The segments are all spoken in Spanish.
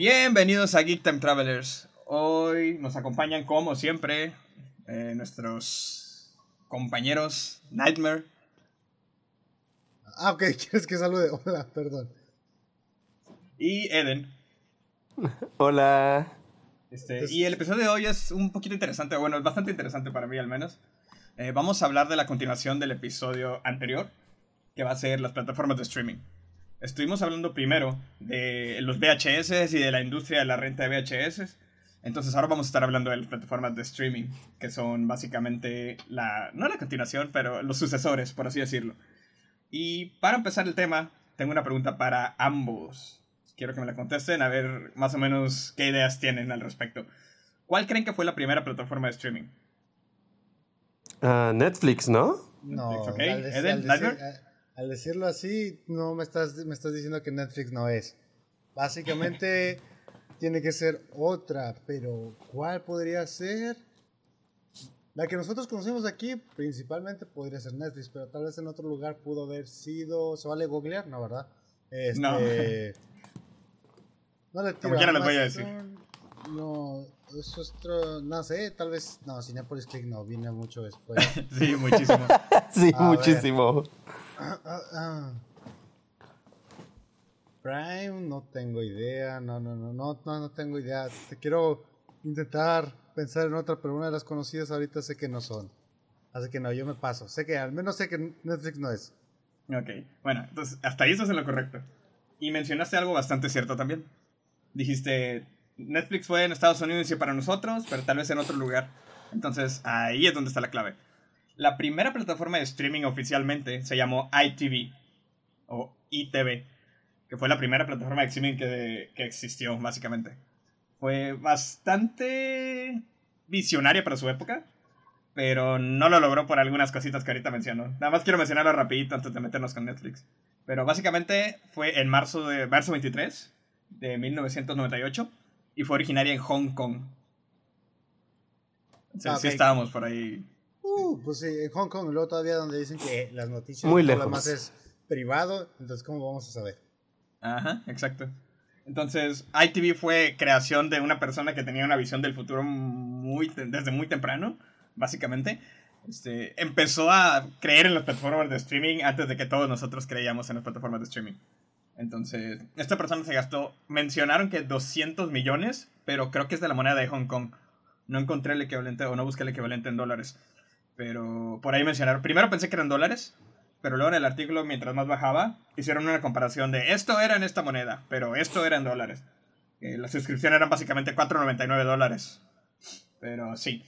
Bienvenidos a Geek Time Travelers. Hoy nos acompañan, como siempre, eh, nuestros compañeros Nightmare. Ah, ok, quieres que salude. Hola, perdón. Y Eden. Hola. Este, y el episodio de hoy es un poquito interesante, bueno, es bastante interesante para mí al menos. Eh, vamos a hablar de la continuación del episodio anterior, que va a ser las plataformas de streaming. Estuvimos hablando primero de los VHS y de la industria de la renta de VHS. Entonces ahora vamos a estar hablando de las plataformas de streaming, que son básicamente la, no la continuación, pero los sucesores, por así decirlo. Y para empezar el tema, tengo una pregunta para ambos. Quiero que me la contesten, a ver más o menos qué ideas tienen al respecto. ¿Cuál creen que fue la primera plataforma de streaming? Ah, Netflix, ¿no? No, Netflix, ok. al, Eden, al al decirlo así, no me estás, me estás diciendo que Netflix no es. Básicamente tiene que ser otra, pero ¿cuál podría ser? La que nosotros conocemos aquí principalmente podría ser Netflix, pero tal vez en otro lugar pudo haber sido... ¿Se vale googlear? No, ¿verdad? Este, No. No le Como tiro quiera les voy a Amazon, No, eso es otro... No sé, tal vez... No, Cinepolis Click no, viene mucho después. Sí, muchísimo. Sí, A ver. Prime, no tengo idea. No, no, no, no, no, no tengo idea. Te quiero intentar pensar en otra, pero una de las conocidas ahorita sé que no son. Así que no, yo me paso. Sé que al menos sé que Netflix no es. Ok, bueno, entonces hasta ahí estás en lo correcto. Y mencionaste algo bastante cierto también. Dijiste, Netflix fue en Estados Unidos y para nosotros, pero tal vez en otro lugar. Entonces ahí es donde está la clave. La primera plataforma de streaming oficialmente se llamó ITV o ITV, que fue la primera plataforma de streaming que, que existió básicamente. Fue bastante visionaria para su época, pero no lo logró por algunas cositas que ahorita menciono. Nada más quiero mencionarlo rapidito antes de meternos con Netflix. Pero básicamente fue en marzo de marzo 23 de 1998 y fue originaria en Hong Kong. O sea, sí estábamos por ahí. Uh, pues sí, en Hong Kong, luego todavía donde dicen que las noticias Muy y todo lo lejos. demás es privado, entonces ¿cómo vamos a saber? Ajá, exacto. Entonces, ITV fue creación de una persona que tenía una visión del futuro muy desde muy temprano, básicamente. Este, empezó a creer en las plataformas de streaming antes de que todos nosotros creíamos en las plataformas de streaming. Entonces, esta persona se gastó, mencionaron que 200 millones, pero creo que es de la moneda de Hong Kong. No encontré el equivalente o no busqué el equivalente en dólares. Pero por ahí mencionaron, primero pensé que eran dólares, pero luego en el artículo, mientras más bajaba, hicieron una comparación de esto era en esta moneda, pero esto era en dólares. Eh, la suscripción eran básicamente 4.99 dólares. Pero sí.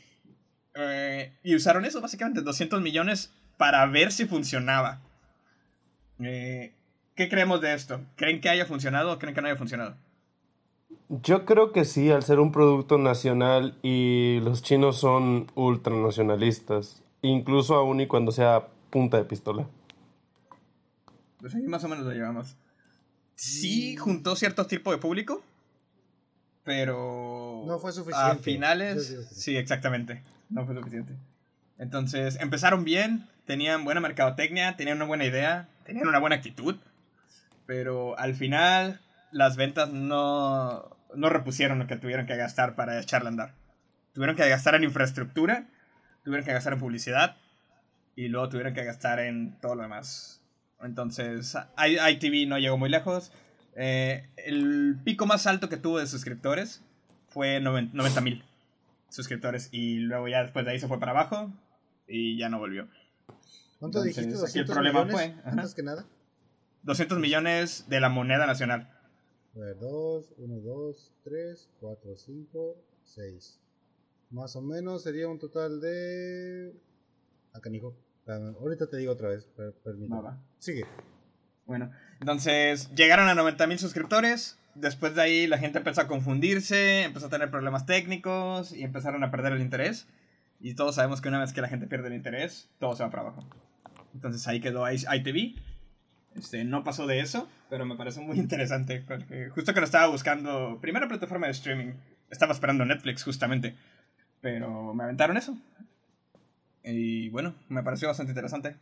Eh, y usaron eso, básicamente 200 millones, para ver si funcionaba. Eh, ¿Qué creemos de esto? ¿Creen que haya funcionado o creen que no haya funcionado? Yo creo que sí, al ser un producto nacional y los chinos son ultranacionalistas, incluso aún y cuando sea punta de pistola. Pues ahí más o menos lo llevamos. Sí juntó cierto tipo de público, pero... No fue suficiente. A finales... Sí. Sí, exactamente. No fue suficiente. Entonces, empezaron bien, tenían buena mercadotecnia, tenían una buena idea, tenían una buena actitud, pero al final las ventas no, no repusieron lo que tuvieron que gastar para echarla a andar. Tuvieron que gastar en infraestructura, tuvieron que gastar en publicidad y luego tuvieron que gastar en todo lo demás. Entonces, ITV no llegó muy lejos. Eh, el pico más alto que tuvo de suscriptores fue 90 mil suscriptores y luego ya después de ahí se fue para abajo y ya no volvió. ¿Cuánto Entonces, dijiste? aquí el 200 problema millones, fue, antes que nada. 200 millones de la moneda nacional. A ver, 2, 1, 2, 3, 4, 5, 6. Más o menos sería un total de. Acá, Nico. Ahorita te digo otra vez. per- permíteme. Va. Sigue. Bueno, entonces llegaron a 90 mil suscriptores. Después de ahí la gente empezó a confundirse, empezó a tener problemas técnicos y empezaron a perder el interés. Y todos sabemos que una vez que la gente pierde el interés, todo se va para abajo. Entonces ahí quedó ITV. Este, no pasó de eso, pero me parece muy interesante. Porque justo que lo estaba buscando, primera plataforma de streaming, estaba esperando Netflix justamente. Pero me aventaron eso. Y bueno, me pareció bastante interesante.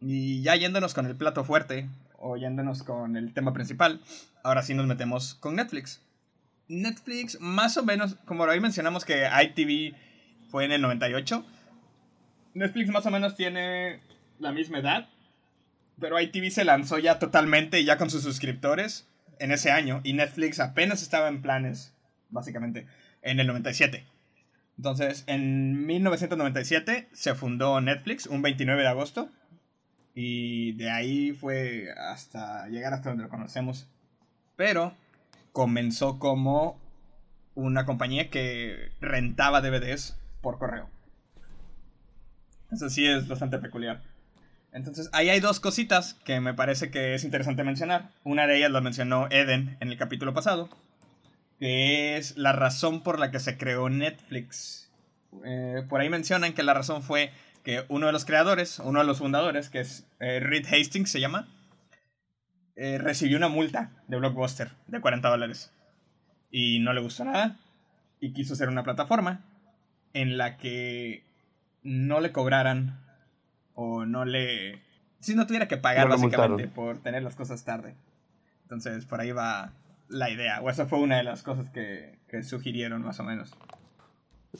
Y ya yéndonos con el plato fuerte, oyéndonos con el tema principal, ahora sí nos metemos con Netflix. Netflix, más o menos, como ahí mencionamos que ITV fue en el 98, Netflix más o menos tiene la misma edad, pero ITV se lanzó ya totalmente, ya con sus suscriptores, en ese año, y Netflix apenas estaba en planes, básicamente, en el 97. Entonces, en 1997 se fundó Netflix, un 29 de agosto, y de ahí fue hasta llegar hasta donde lo conocemos. Pero comenzó como una compañía que rentaba DVDs por correo. Eso sí es bastante peculiar. Entonces, ahí hay dos cositas que me parece que es interesante mencionar. Una de ellas la mencionó Eden en el capítulo pasado, que es la razón por la que se creó Netflix. Eh, por ahí mencionan que la razón fue que uno de los creadores, uno de los fundadores, que es eh, Reed Hastings se llama, eh, recibió una multa de Blockbuster de 40 dólares. Y no le gustó nada. Y quiso hacer una plataforma en la que no le cobraran o no le... Si no tuviera que pagar básicamente por tener las cosas tarde. Entonces por ahí va la idea. O esa fue una de las cosas que, que sugirieron más o menos.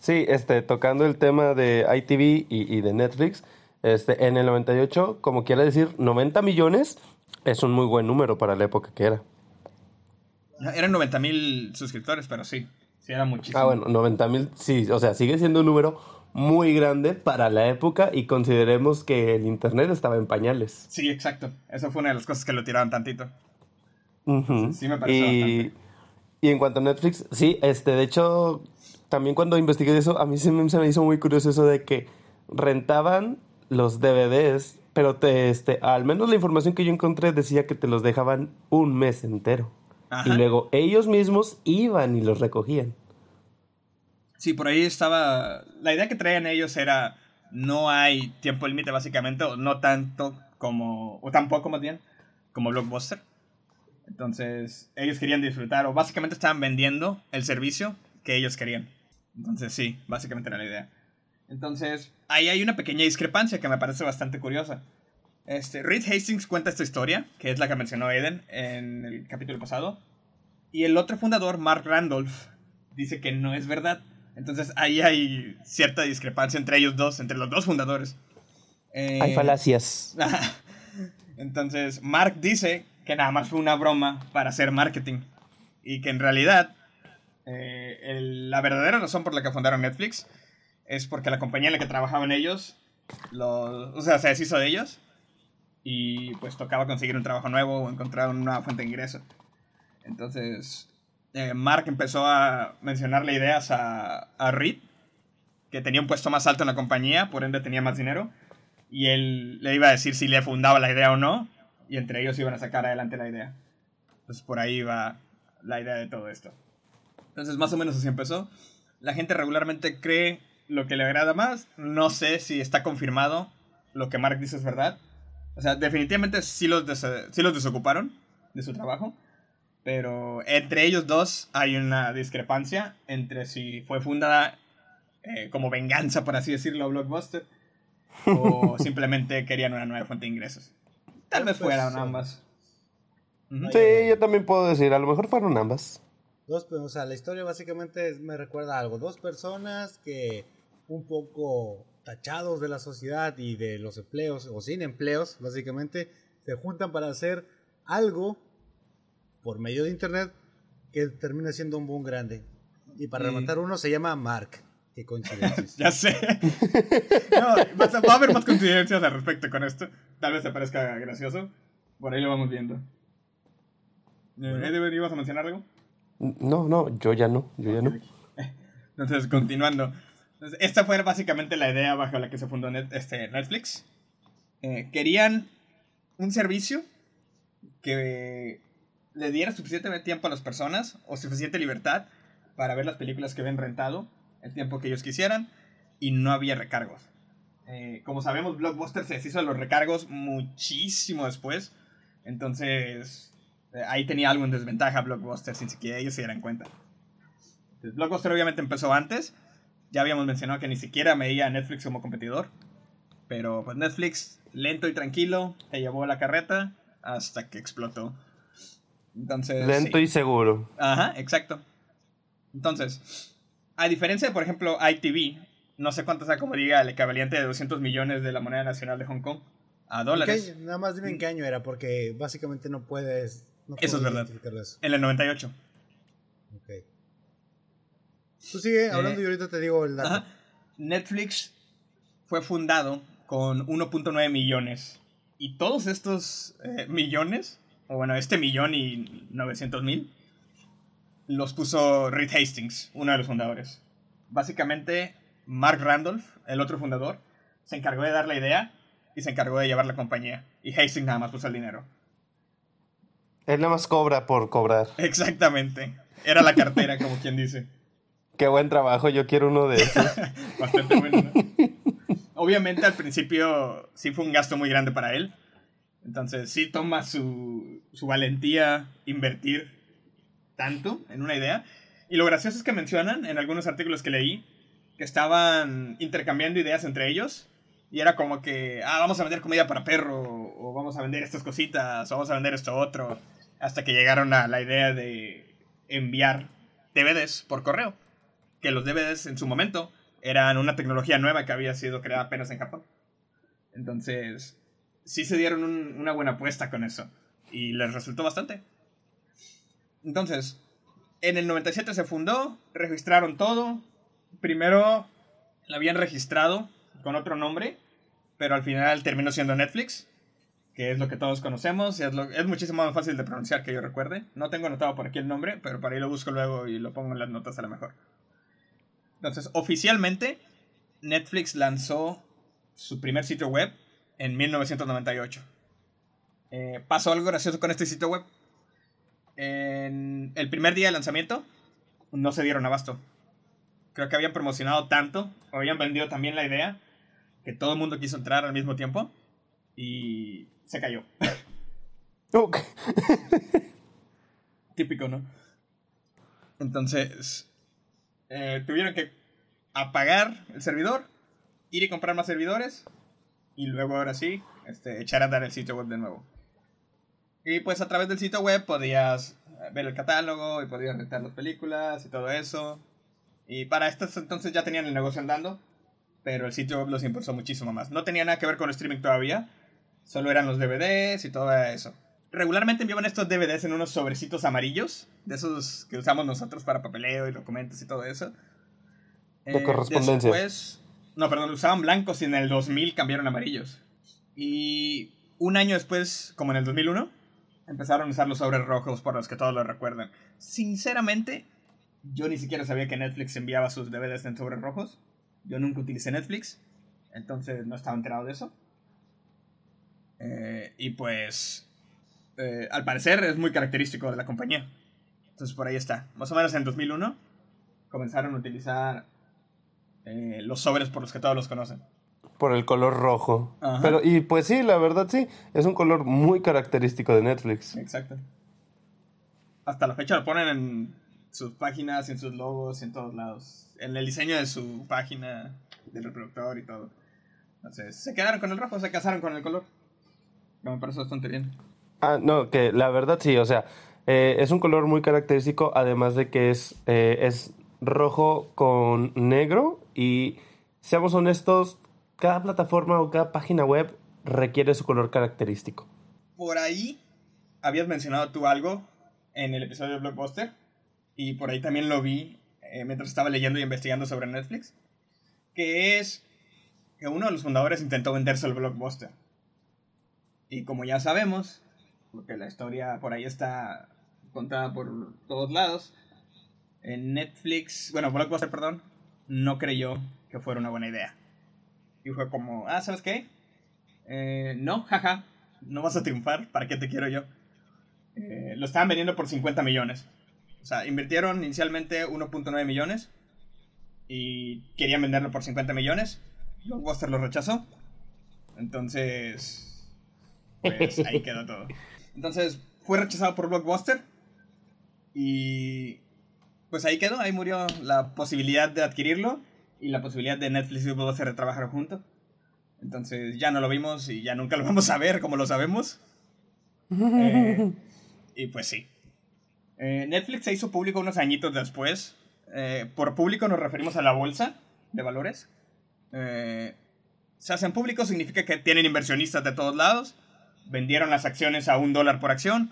Sí, este, tocando el tema de ITV y, y, de Netflix, este, en el 98, como quiera decir, 90 millones es un muy buen número para la época que era. Eran 90 mil suscriptores, pero sí, sí era muchísimo. Ah, bueno, 90 mil, sí, o sea, sigue siendo un número muy grande para la época y consideremos que el Internet estaba en pañales. Sí, exacto. Eso fue una de las cosas que lo tiraron tantito. Sí, me pareció y, y en cuanto a Netflix, sí, este, de hecho, también cuando investigué eso, a mí se me, se me hizo muy curioso eso de que rentaban los DVDs, pero te, este, al menos la información que yo encontré decía que te los dejaban un mes entero. Y luego ellos mismos iban y los recogían. Sí, por ahí estaba. La idea que traían ellos era. No hay tiempo límite, básicamente, o no tanto como. O tampoco, más bien, como Blockbuster. Entonces, ellos querían disfrutar, o básicamente estaban vendiendo el servicio que ellos querían. Entonces, sí, básicamente era la idea. Entonces, ahí hay una pequeña discrepancia que me parece bastante curiosa. Este, Reed Hastings cuenta esta historia, que es la que mencionó Eden en el capítulo pasado. Y el otro fundador, Mark Randolph, dice que no es verdad. Entonces ahí hay cierta discrepancia entre ellos dos, entre los dos fundadores. hay falacias. Entonces, Mark dice que nada más fue una broma para hacer marketing. Y que en realidad, eh, la verdadera razón por la que fundaron Netflix es porque la compañía en la que trabajaban ellos, los, o sea, se deshizo de ellos y pues tocaba conseguir un trabajo nuevo o encontrar una nueva fuente de ingreso. Entonces, eh, Mark empezó a mencionarle ideas a, a Reed, que tenía un puesto más alto en la compañía, por ende tenía más dinero, y él le iba a decir si le fundaba la idea o no, y entre ellos iban a sacar adelante la idea. Entonces por ahí va la idea de todo esto. Entonces más o menos así empezó. La gente regularmente cree lo que le agrada más. No sé si está confirmado lo que Mark dice es verdad. O sea, definitivamente sí los, sí los desocuparon de su trabajo. Pero entre ellos dos hay una discrepancia entre si fue fundada eh, como venganza, por así decirlo, Blockbuster, o simplemente querían una nueva fuente de ingresos. Tal vez pues, fueran ambas. Sí, yo también puedo decir, a lo mejor fueron ambas. Dos, o sea, la historia básicamente me recuerda algo. Dos personas que un poco tachados de la sociedad y de los empleos, o sin empleos, básicamente, se juntan para hacer algo por medio de internet que termina siendo un boom grande. Y para rematar uno se llama Mark. Qué coincidencias. ya sé. no, va a haber más coincidencias al respecto con esto. Tal vez te parezca gracioso. Por ahí lo vamos viendo. Eh, bueno. ¿ibas a mencionar algo? No, no, yo ya no. Yo ya no. Entonces, continuando esta fue básicamente la idea bajo la que se fundó este, Netflix. Eh, querían un servicio que le diera suficiente tiempo a las personas o suficiente libertad para ver las películas que habían rentado el tiempo que ellos quisieran y no había recargos. Eh, como sabemos, Blockbuster se hizo los recargos muchísimo después. Entonces, eh, ahí tenía algo en desventaja Blockbuster sin siquiera ellos se dieran cuenta. Blockbuster obviamente empezó antes, ya habíamos mencionado que ni siquiera veía a Netflix como competidor. Pero pues Netflix, lento y tranquilo, te llevó la carreta hasta que explotó. Entonces. Lento y seguro. Ajá, exacto. Entonces, a diferencia de, por ejemplo, ITV, no sé cuánto sea como diga el equivalente de 200 millones de la moneda nacional de Hong Kong a dólares. Nada más dime en qué año era, porque básicamente no puedes. eso es verdad. En el 98. Ok. Tú sigue hablando y ahorita te digo el dato. Netflix fue fundado con 1.9 millones. Y todos estos eh, millones, o bueno, este millón y 900 mil, los puso Reed Hastings, uno de los fundadores. Básicamente, Mark Randolph, el otro fundador, se encargó de dar la idea y se encargó de llevar la compañía. Y Hastings nada más puso el dinero. Él nada más cobra por cobrar. Exactamente. Era la cartera, como quien dice. Qué buen trabajo, yo quiero uno de esos. Bastante bueno, Obviamente al principio sí fue un gasto muy grande para él. Entonces sí toma su, su valentía invertir tanto en una idea. Y lo gracioso es que mencionan en algunos artículos que leí que estaban intercambiando ideas entre ellos. Y era como que, ah, vamos a vender comida para perro, o vamos a vender estas cositas, o vamos a vender esto otro. Hasta que llegaron a la idea de enviar DVDs por correo que los DVDs en su momento eran una tecnología nueva que había sido creada apenas en Japón. Entonces, sí se dieron una buena apuesta con eso. Y les resultó bastante. Entonces, en el 97 se fundó, registraron todo. Primero la habían registrado con otro nombre, pero al final terminó siendo Netflix, que es lo que todos conocemos. es, es muchísimo más fácil de pronunciar que yo recuerde. No tengo anotado por aquí el nombre, pero para ahí lo busco luego y lo pongo en las notas a lo mejor. Entonces, oficialmente, Netflix lanzó su primer sitio web en 1998. Eh, pasó algo gracioso con este sitio web. En el primer día de lanzamiento, no se dieron abasto. Creo que habían promocionado tanto, habían vendido también la idea, que todo el mundo quiso entrar al mismo tiempo y se cayó. Típico, ¿no? Entonces, eh, tuvieron que apagar el servidor, ir y comprar más servidores y luego ahora sí, este, echar a andar el sitio web de nuevo. Y pues a través del sitio web podías ver el catálogo y podías rentar las películas y todo eso. Y para estos entonces ya tenían el negocio andando, pero el sitio web los impulsó muchísimo más. No tenía nada que ver con el streaming todavía, solo eran los DVDs y todo eso regularmente enviaban estos DVDs en unos sobrecitos amarillos, de esos que usamos nosotros para papeleo y documentos y todo eso. De eh, correspondencia. Después, no, perdón, usaban blancos y en el 2000 cambiaron amarillos. Y un año después, como en el 2001, empezaron a usar los sobres rojos por los que todos lo recuerdan. Sinceramente, yo ni siquiera sabía que Netflix enviaba sus DVDs en sobres rojos. Yo nunca utilicé Netflix, entonces no estaba enterado de eso. Eh, y pues eh, al parecer es muy característico de la compañía. Entonces por ahí está. Más o menos en 2001 comenzaron a utilizar eh, los sobres por los que todos los conocen. Por el color rojo. Pero, y pues sí, la verdad sí, es un color muy característico de Netflix. Exacto. Hasta la fecha lo ponen en sus páginas, en sus logos, en todos lados. En el diseño de su página, del reproductor y todo. Entonces, se quedaron con el rojo, se casaron con el color. me parece bastante bien. Ah, no, que la verdad sí, o sea, eh, es un color muy característico, además de que es, eh, es rojo con negro y seamos honestos, cada plataforma o cada página web requiere su color característico. Por ahí habías mencionado tú algo en el episodio de Blockbuster y por ahí también lo vi eh, mientras estaba leyendo y investigando sobre Netflix, que es que uno de los fundadores intentó venderse al Blockbuster. Y como ya sabemos, porque la historia por ahí está contada por todos lados. En Netflix, bueno, Blockbuster, perdón, no creyó que fuera una buena idea. Y fue como, ah, ¿sabes qué? Eh, no, jaja, no vas a triunfar, ¿para qué te quiero yo? Eh, lo estaban vendiendo por 50 millones. O sea, invirtieron inicialmente 1.9 millones y querían venderlo por 50 millones. Blockbuster lo rechazó. Entonces, pues ahí quedó todo. Entonces fue rechazado por Blockbuster. Y pues ahí quedó, ahí murió la posibilidad de adquirirlo y la posibilidad de Netflix y Blockbuster trabajar juntos. Entonces ya no lo vimos y ya nunca lo vamos a ver como lo sabemos. Eh, y pues sí. Eh, Netflix se hizo público unos añitos después. Eh, por público nos referimos a la bolsa de valores. se hacen públicos significa que tienen inversionistas de todos lados. Vendieron las acciones a un dólar por acción.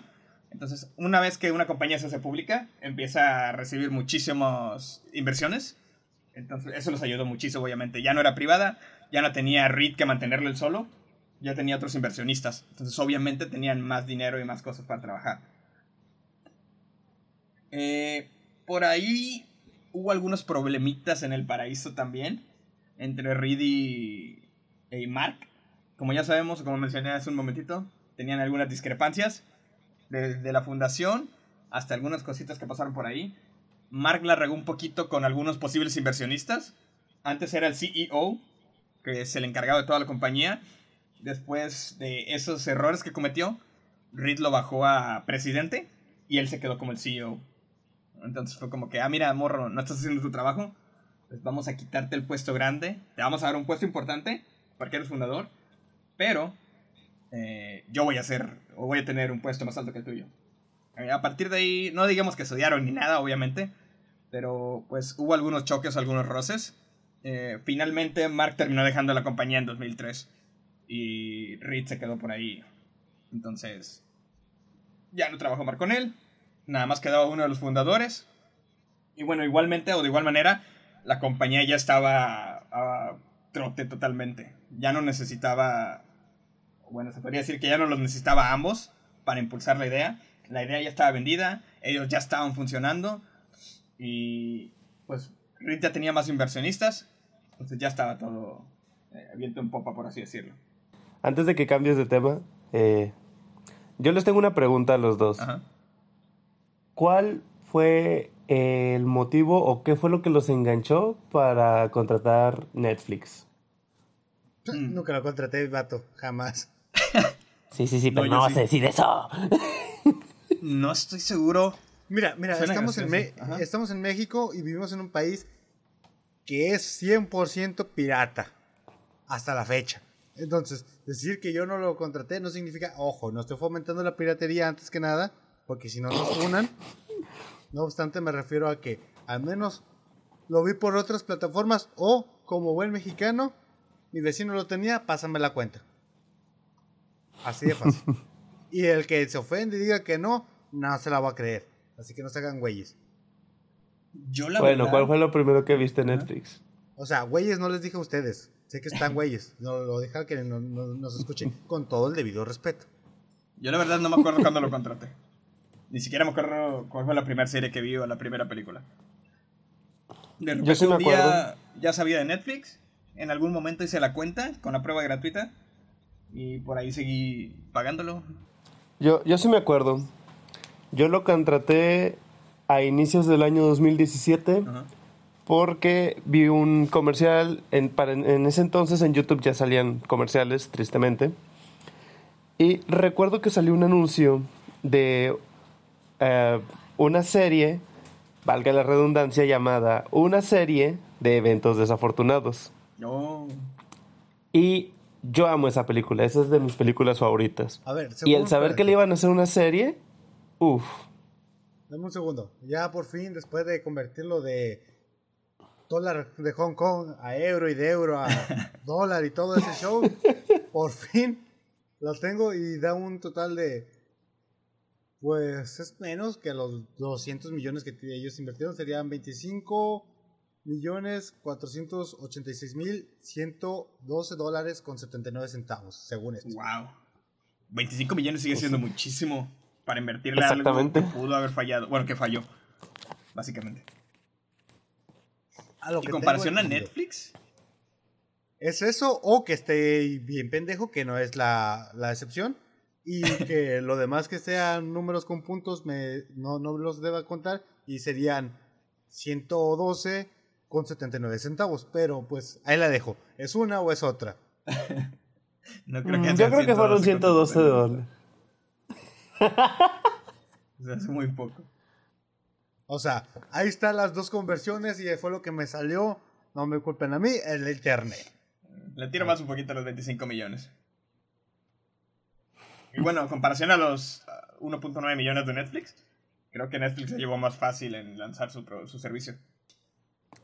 Entonces, una vez que una compañía se hace pública, empieza a recibir muchísimas inversiones. Entonces, eso los ayudó muchísimo, obviamente. Ya no era privada, ya no tenía REIT que mantenerlo él solo, ya tenía otros inversionistas. Entonces, obviamente, tenían más dinero y más cosas para trabajar. Eh, por ahí hubo algunos problemitas en el paraíso también, entre Reed y, Mark. Como ya sabemos, como mencioné hace un momentito, tenían algunas discrepancias desde la fundación hasta algunas cositas que pasaron por ahí. Mark la regó un poquito con algunos posibles inversionistas. Antes era el CEO, que es el encargado de toda la compañía. Después de esos errores que cometió, Reed lo bajó a presidente y él se quedó como el CEO. Entonces fue como que, ah, mira, morro, no estás haciendo tu trabajo. Pues vamos a quitarte el puesto grande. Te vamos a dar un puesto importante, porque eres fundador. Pero eh, yo voy a ser, o voy a tener un puesto más alto que el tuyo. Eh, a partir de ahí, no digamos que estudiaron ni nada, obviamente, pero pues hubo algunos choques, algunos roces. Eh, finalmente, Mark terminó dejando la compañía en 2003 y Reed se quedó por ahí. Entonces, ya no trabajó Mark con él, nada más quedaba uno de los fundadores. Y bueno, igualmente o de igual manera, la compañía ya estaba a trote totalmente. Ya no necesitaba bueno, se podría decir que ya no los necesitaba ambos para impulsar la idea. La idea ya estaba vendida, ellos ya estaban funcionando y pues ya tenía más inversionistas, entonces ya estaba todo eh, abierto en popa, por así decirlo. Antes de que cambies de tema, eh, yo les tengo una pregunta a los dos. ¿Cuál fue el motivo o qué fue lo que los enganchó para contratar Netflix? Nunca lo contraté, vato, jamás. Sí, sí, sí, pero no, vas a decir eso. no estoy seguro. Mira, mira, estamos en, estamos en México y vivimos en un país que es 100% pirata. Hasta la fecha. Entonces, decir que yo no lo contraté no significa, ojo, no estoy fomentando la piratería antes que nada, porque si no nos unan. No obstante, me refiero a que al menos lo vi por otras plataformas o, como buen mexicano, mi vecino lo tenía, pásame la cuenta. Así de fácil. y el que se ofende y diga que no, no se la va a creer. Así que no se hagan güeyes. Yo la bueno, ¿cuál fue lo primero que viste en Netflix? O sea, güeyes no les dije a ustedes. Sé que están güeyes. No lo dejan que no, nos escuchen. Con todo el debido respeto. Yo la verdad no me acuerdo cuándo lo contraté. Ni siquiera me acuerdo cuál fue la primera serie que vi o la primera película. De repente Yo sí me un día ya sabía de Netflix. En algún momento hice la cuenta con la prueba gratuita y por ahí seguí pagándolo. Yo, yo sí me acuerdo. Yo lo contraté a inicios del año 2017 porque vi un comercial, en, en ese entonces en YouTube ya salían comerciales, tristemente. Y recuerdo que salió un anuncio de eh, una serie, valga la redundancia, llamada Una serie de eventos desafortunados. Y yo amo esa película, esa es de mis películas favoritas. A ver, y el saber que le iban a hacer una serie, uff. Dame un segundo. Ya por fin, después de convertirlo de dólar de Hong Kong a euro y de euro a dólar y todo ese show, por fin lo tengo y da un total de. Pues es menos que los 200 millones que ellos invirtieron, serían 25 millones cuatrocientos ochenta y seis mil ciento doce dólares con 79 centavos, según esto. Wow. 25 millones sigue siendo muchísimo para invertirle algo que pudo haber fallado. Bueno, que falló, básicamente. A ¿Y comparación a Netflix? ¿Es eso o que esté bien pendejo, que no es la, la excepción? Y que lo demás que sean números con puntos me, no, no los deba contar y serían 112 con 79 centavos, pero pues ahí la dejo. ¿Es una o es otra? no creo que mm, Yo creo que fueron 112 dólares. es muy poco. O sea, ahí están las dos conversiones y fue lo que me salió. No me culpen a mí, el internet. Le tiro más un poquito a los 25 millones. Y bueno, en comparación a los 1.9 millones de Netflix, creo que Netflix se llevó más fácil en lanzar su, su servicio.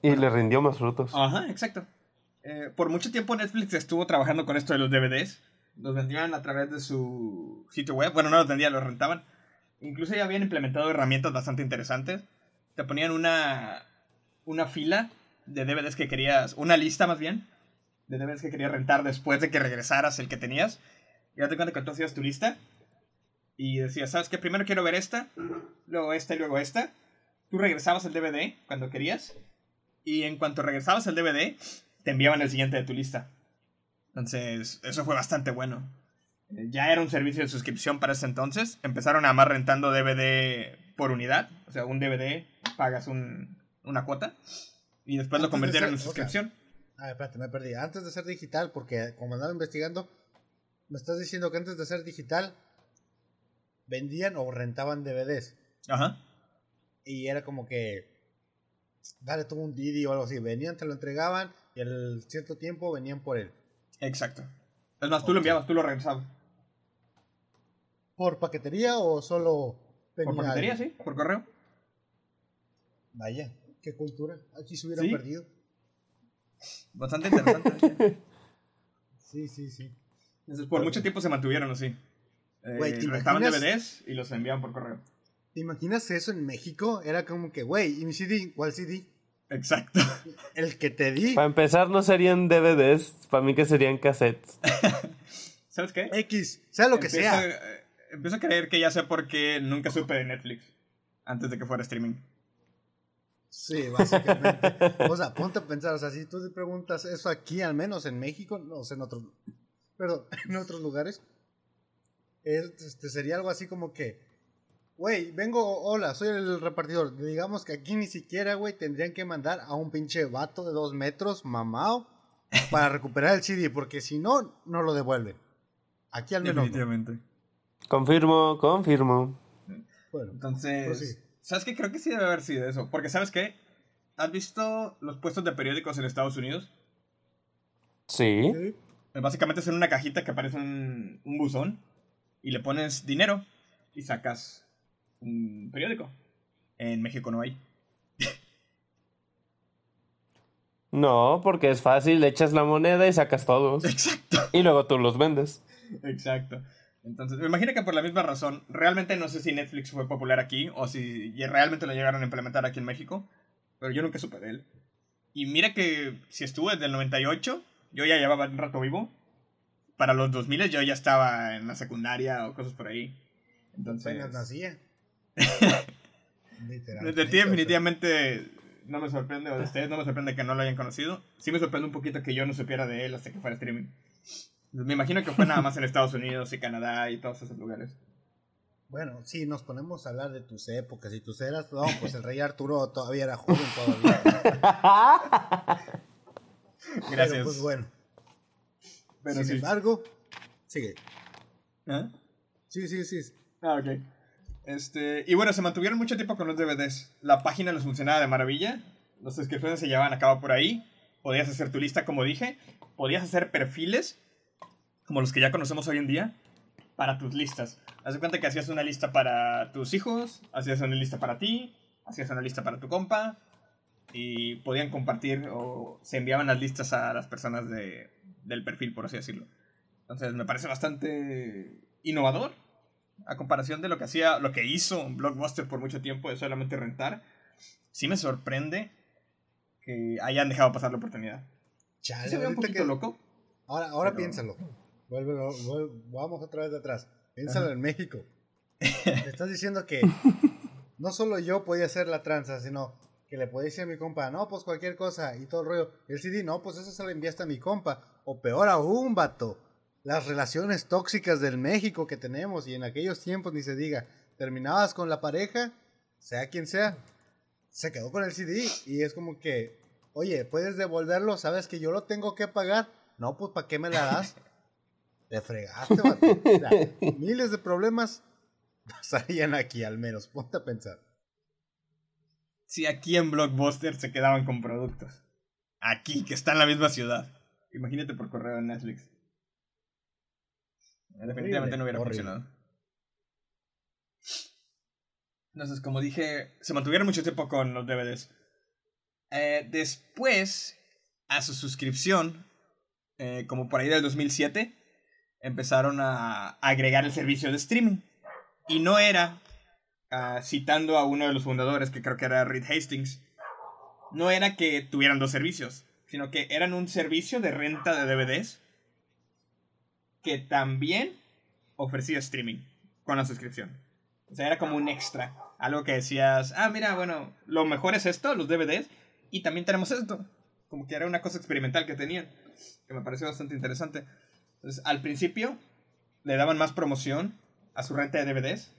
Y le rindió más frutos. Ajá, exacto. Eh, por mucho tiempo Netflix estuvo trabajando con esto de los DVDs. Los vendían a través de su sitio web. Bueno, no los vendían, los rentaban. Incluso ya habían implementado herramientas bastante interesantes. Te ponían una, una fila de DVDs que querías, una lista más bien, de DVDs que querías rentar después de que regresaras el que tenías. Y te cuenta que tú hacías tu lista y decías, ¿sabes qué? Primero quiero ver esta, luego esta y luego esta. Tú regresabas el DVD cuando querías y en cuanto regresabas el DVD, te enviaban el siguiente de tu lista. Entonces, eso fue bastante bueno. Eh, ya era un servicio de suscripción para ese entonces. Empezaron a más rentando DVD por unidad. O sea, un DVD pagas un, una cuota. Y después lo convirtieron en suscripción. ah, espérate, me perdí. Antes de ser digital, porque como andaba investigando, me estás diciendo que antes de ser digital, vendían o rentaban DVDs. Ajá. Y era como que, dale tú un Didi o algo así. Venían, te lo entregaban y al cierto tiempo venían por él. Exacto. Es más, tú lo enviabas, tú lo regresabas. ¿Por paquetería o solo Por paquetería, sí, por correo. Vaya, qué cultura. Aquí se hubieran perdido. Bastante interesante. sí, sí, sí. Entonces, por mucho tiempo se mantuvieron así. Güey, eh, rentaban DVDs y los enviaban por correo. ¿Te imaginas eso en México? Era como que, güey, ¿y mi CD? ¿Cuál CD? Exacto. El que te di. Para empezar, no serían DVDs, para mí que serían cassettes. ¿Sabes qué? X, sea lo que sea. Eh, empiezo a creer que ya sé por qué nunca supe de Netflix antes de que fuera streaming. Sí, básicamente. o sea, ponte a pensar, o sea, si tú te preguntas eso aquí, al menos en México, no sé, en otros, perdón, en otros lugares, este, sería algo así como que, güey, vengo, hola, soy el repartidor. Digamos que aquí ni siquiera, güey, tendrían que mandar a un pinche vato de dos metros, mamado, para recuperar el CD, porque si no, no lo devuelven. Aquí al menos. Definitivamente. Confirmo, confirmo. Bueno, entonces, pues ¿sabes qué? Creo que sí debe haber sido eso. Porque, ¿sabes qué? ¿Has visto los puestos de periódicos en Estados Unidos? Sí. Básicamente es en una cajita que parece un, un buzón y le pones dinero y sacas un periódico. En México no hay. No, porque es fácil, le echas la moneda y sacas todos. Exacto. Y luego tú los vendes. Exacto. Entonces, me imagino que por la misma razón, realmente no sé si Netflix fue popular aquí o si realmente lo llegaron a implementar aquí en México, pero yo nunca supe de él. Y mira que si estuvo desde el 98, yo ya llevaba un rato vivo para los 2000 yo ya estaba en la secundaria o cosas por ahí. Entonces. Apenas nacía. de ti, definitivamente no me sorprende, o de ustedes no me sorprende que no lo hayan conocido. Sí me sorprende un poquito que yo no supiera de él hasta que fuera streaming. Me imagino que fue nada más en Estados Unidos y Canadá y todos esos lugares. Bueno, si nos ponemos a hablar de tus épocas y tus eras, no, pues el rey Arturo todavía era joven todavía. Gracias. pues bueno. Sin embargo, sigue. ¿Ah? Sí, sí, sí. Ah, ok. Este, y bueno, se mantuvieron mucho tiempo con los DVDs. La página les funcionaba de maravilla. Los suscripciones se llevaban a cabo por ahí. Podías hacer tu lista, como dije. Podías hacer perfiles, como los que ya conocemos hoy en día, para tus listas. Haz de cuenta que hacías una lista para tus hijos, hacías una lista para ti, hacías una lista para tu compa, y podían compartir o se enviaban las listas a las personas de, del perfil, por así decirlo. Entonces me parece bastante innovador a comparación de lo que hacía, lo que hizo Blockbuster por mucho tiempo de solamente rentar. Sí me sorprende que hayan dejado pasar la oportunidad. Chale, ¿Se ve un poquito loco? Ahora, ahora piénsalo. vamos otra vez de atrás. Piénsalo en México. Me estás diciendo que no solo yo podía hacer la tranza, sino que le podía decir a mi compa, no, pues cualquier cosa y todo el rollo. el CD, no, pues eso se lo enviaste a mi compa. O peor aún, vato, las relaciones tóxicas del México que tenemos y en aquellos tiempos ni se diga, terminabas con la pareja, sea quien sea, se quedó con el CD y es como que, oye, puedes devolverlo, sabes que yo lo tengo que pagar. No, pues ¿para qué me la das? Te fregaste, vato. miles de problemas pasarían aquí al menos, ponte a pensar. Si aquí en Blockbuster se quedaban con productos. Aquí, que está en la misma ciudad. Imagínate por correo en Netflix. Definitivamente no hubiera funcionado. Entonces, como dije, se mantuvieron mucho tiempo con los DVDs. Eh, después, a su suscripción, eh, como por ahí del 2007, empezaron a agregar el servicio de streaming. Y no era, ah, citando a uno de los fundadores, que creo que era Reed Hastings, no era que tuvieran dos servicios, sino que eran un servicio de renta de DVDs que también ofrecía streaming con la suscripción. O sea, era como un extra. Algo que decías, ah, mira, bueno, lo mejor es esto, los DVDs, y también tenemos esto. Como que era una cosa experimental que tenían, que me pareció bastante interesante. Entonces, al principio le daban más promoción a su renta de DVDs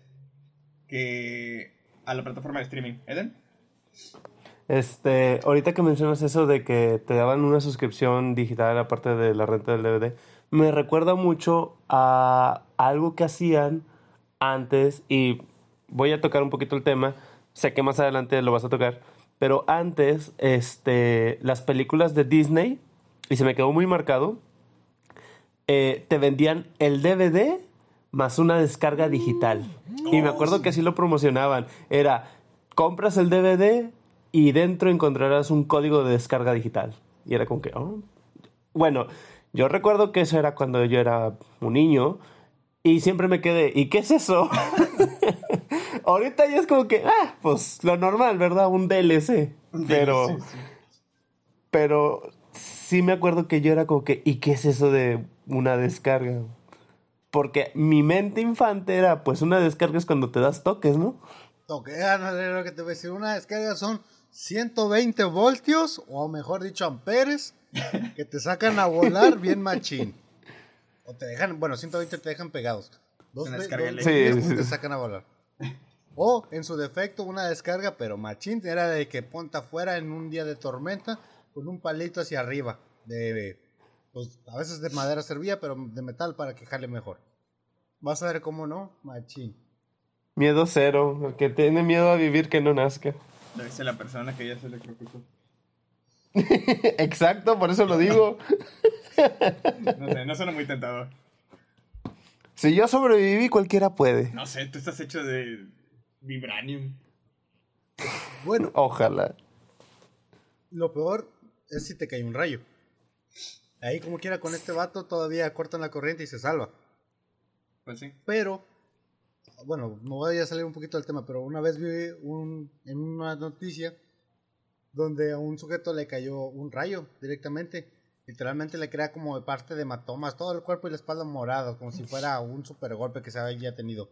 que a la plataforma de streaming. ¿Eden? Este, ahorita que mencionas eso de que te daban una suscripción digital aparte de la renta del DVD, me recuerda mucho a algo que hacían antes y voy a tocar un poquito el tema, sé que más adelante lo vas a tocar, pero antes este las películas de Disney y se me quedó muy marcado eh, te vendían el DVD más una descarga digital. y me acuerdo que así lo promocionaban. Era, compras el DVD y dentro encontrarás un código de descarga digital. Y era como que, oh. Bueno, yo recuerdo que eso era cuando yo era un niño y siempre me quedé, ¿y qué es eso? Ahorita ya es como que, ah, pues lo normal, ¿verdad? Un DLC. Pero, pero sí me acuerdo que yo era como que, ¿y qué es eso de una descarga? Porque mi mente infante era, pues una descarga es cuando te das toques, ¿no? Toques, ah, no, lo que te voy a decir, una descarga son 120 voltios, o mejor dicho, amperes, que te sacan a volar bien machín. O te dejan, bueno, 120 te dejan pegados. Dos, dos, te sacan a volar. O, en su defecto, una descarga, pero machín, era de que ponta afuera en un día de tormenta con un palito hacia arriba. De, pues, a veces de madera servía, pero de metal para que jale mejor. Vas a ver cómo no, machín. Miedo cero. El que tiene miedo a vivir que no nazca. Debe ser la persona que ya se le electrocutó. Exacto, por eso lo digo. no sé, no suena muy tentador. Si yo sobreviví, cualquiera puede. No sé, tú estás hecho de vibranium. Bueno. Ojalá. Lo peor es si te cae un rayo. Ahí como quiera con este vato todavía cortan la corriente y se salva. Pues sí. Pero, bueno, me voy a salir un poquito del tema, pero una vez vi un, en una noticia donde a un sujeto le cayó un rayo directamente. Literalmente le crea como de parte de hematomas, todo el cuerpo y la espalda morado, como si fuera un super golpe que se había tenido.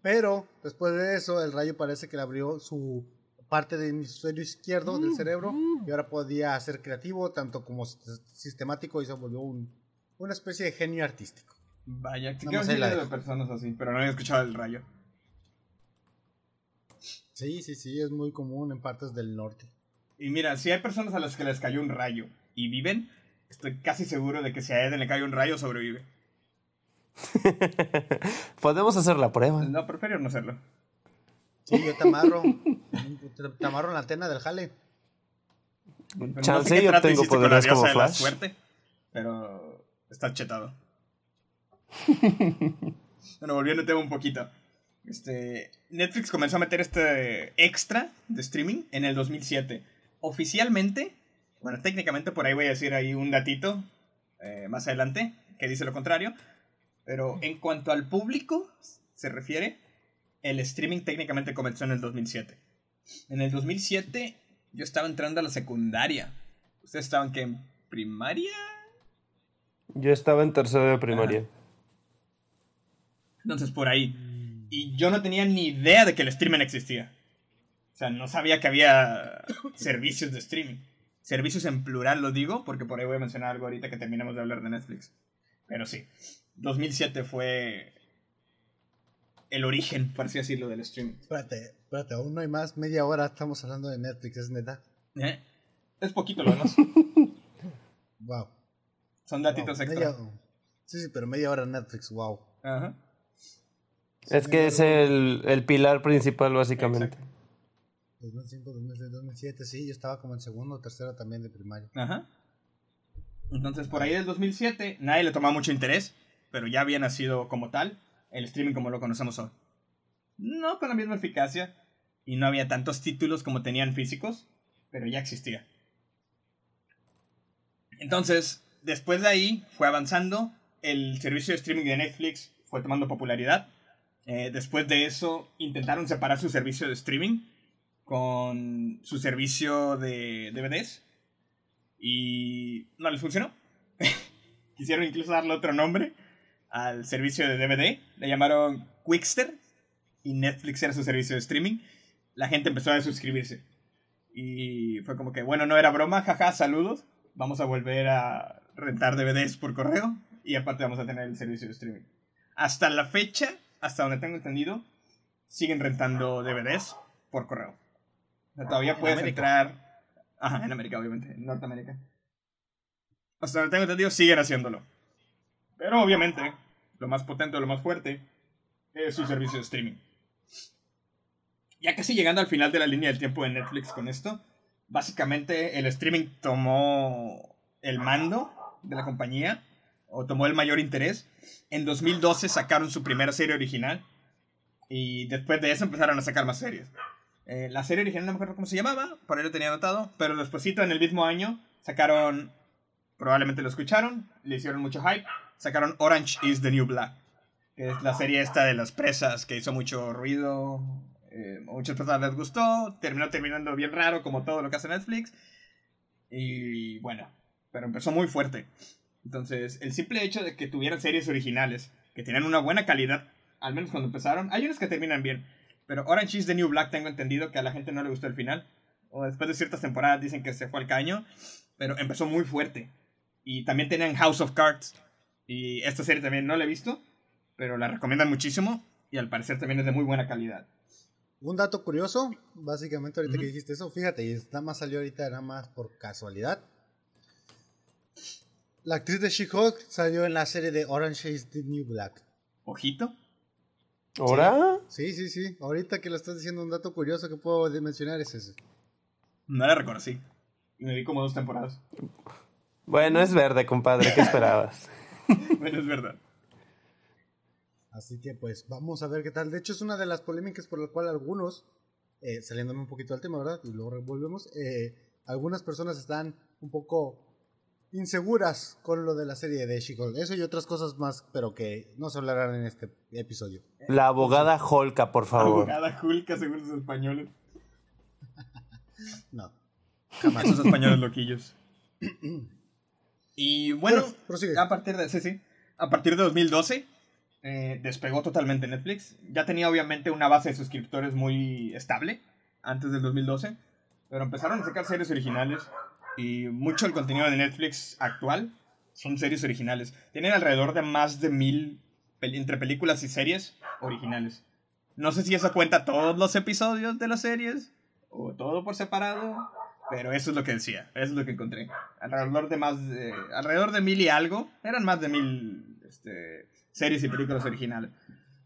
Pero después de eso, el rayo parece que le abrió su parte del hemisferio izquierdo del cerebro y ahora podía ser creativo tanto como sistemático y se volvió un, una especie de genio artístico. Vaya, que de personas así, pero no había escuchado el rayo. Sí, sí, sí, es muy común en partes del norte. Y mira, si hay personas a las que les cayó un rayo y viven, estoy casi seguro de que si a Eden le cae un rayo, sobrevive. Podemos hacer la prueba. No, prefiero no hacerlo. Sí, yo te amarro. te amarro en la antena del jale. Chance no yo tengo poderes como Flash. Suerte, pero está chetado. bueno, volviendo a tema un poquito. Este, Netflix comenzó a meter este extra de streaming en el 2007. Oficialmente, bueno, técnicamente por ahí voy a decir ahí un datito eh, más adelante que dice lo contrario. Pero en cuanto al público se refiere, el streaming técnicamente comenzó en el 2007. En el 2007 yo estaba entrando a la secundaria. ¿Ustedes estaban que en primaria? Yo estaba en tercero de primaria. Entonces por ahí. Y yo no tenía ni idea de que el streaming existía. O sea, no sabía que había servicios de streaming. Servicios en plural lo digo, porque por ahí voy a mencionar algo ahorita que terminemos de hablar de Netflix. Pero sí, 2007 fue el origen, por así decirlo, del streaming. Espérate, espérate, aún no hay más. Media hora estamos hablando de Netflix, es neta. ¿Eh? Es poquito lo demás. wow. Son datitos extra. Sí, sí, pero media hora Netflix, wow. Ajá. Es que es el, el, pilar principal, básicamente. 2005, 2006, 2007, sí, yo estaba como en segundo o tercero también de primaria. Ajá. Entonces, por ahí del 2007, nadie le tomaba mucho interés. pero ya había nacido como tal el streaming como lo conocemos hoy. No con la misma eficacia y no había tantos títulos como tenían físicos, pero ya existía. Entonces, después de ahí fue avanzando, el servicio de streaming de Netflix fue tomando popularidad. Eh, después de eso intentaron separar su servicio de streaming con su servicio de DVDs y no les funcionó. Quisieron incluso darle otro nombre al servicio de DVD, le llamaron Quickster y Netflix era su servicio de streaming. La gente empezó a suscribirse. Y fue como que, bueno, no era broma, jaja, saludos. Vamos a volver a rentar DVDs por correo y aparte vamos a tener el servicio de streaming. Hasta la fecha, hasta donde tengo entendido, siguen rentando DVDs por correo. todavía puedes entrar. Ajá, en América, obviamente, en Norteamérica. Hasta donde tengo entendido, siguen haciéndolo. Pero obviamente, lo más potente, lo más fuerte, es su servicio de streaming. Ya casi llegando al final de la línea del tiempo de Netflix con esto, básicamente el streaming tomó el mando de la compañía, o tomó el mayor interés. En 2012 sacaron su primera serie original, y después de eso empezaron a sacar más series. Eh, la serie original no me acuerdo cómo se llamaba, por ahí lo tenía anotado, pero despuésito en el mismo año sacaron, probablemente lo escucharon, le hicieron mucho hype, sacaron Orange is the New Black, que es la serie esta de las presas que hizo mucho ruido, eh, muchas personas les gustó, terminó terminando bien raro como todo lo que hace Netflix, y bueno, pero empezó muy fuerte. Entonces, el simple hecho de que tuvieran series originales, que tenían una buena calidad, al menos cuando empezaron, hay unas que terminan bien, pero Orange is the New Black tengo entendido que a la gente no le gustó el final, o después de ciertas temporadas dicen que se fue al caño, pero empezó muy fuerte. Y también tenían House of Cards, y esta serie también no la he visto, pero la recomiendan muchísimo y al parecer también es de muy buena calidad. Un dato curioso, básicamente ahorita que dijiste eso, fíjate, y nada más salió ahorita nada más por casualidad. La actriz de She-Hulk salió en la serie de Orange is the New Black. ¿Ojito? ¿Ahora? Sí, sí, sí. Ahorita que lo estás diciendo, un dato curioso que puedo mencionar es ese. No la reconocí. Me vi como dos temporadas. Bueno, es verde, compadre. ¿Qué esperabas? bueno, es verdad. Así que pues vamos a ver qué tal. De hecho es una de las polémicas por la cual algunos, eh, saliéndome un poquito al tema, ¿verdad? Y luego volvemos, eh, algunas personas están un poco inseguras con lo de la serie de she Eso y otras cosas más, pero que no se hablarán en este episodio. La abogada Holka, por favor. La abogada Holka, según los españoles. no. Jamás esos españoles loquillos. Y bueno, a partir de sí, sí, a partir de 2012 eh, despegó totalmente Netflix. Ya tenía obviamente una base de suscriptores muy estable antes del 2012, pero empezaron a sacar series originales y mucho del contenido de Netflix actual son series originales. Tienen alrededor de más de mil entre películas y series originales. No sé si eso cuenta todos los episodios de las series o todo por separado, pero eso es lo que decía, eso es lo que encontré. Alrededor de más de, alrededor de mil y algo, eran más de mil este, series y películas originales.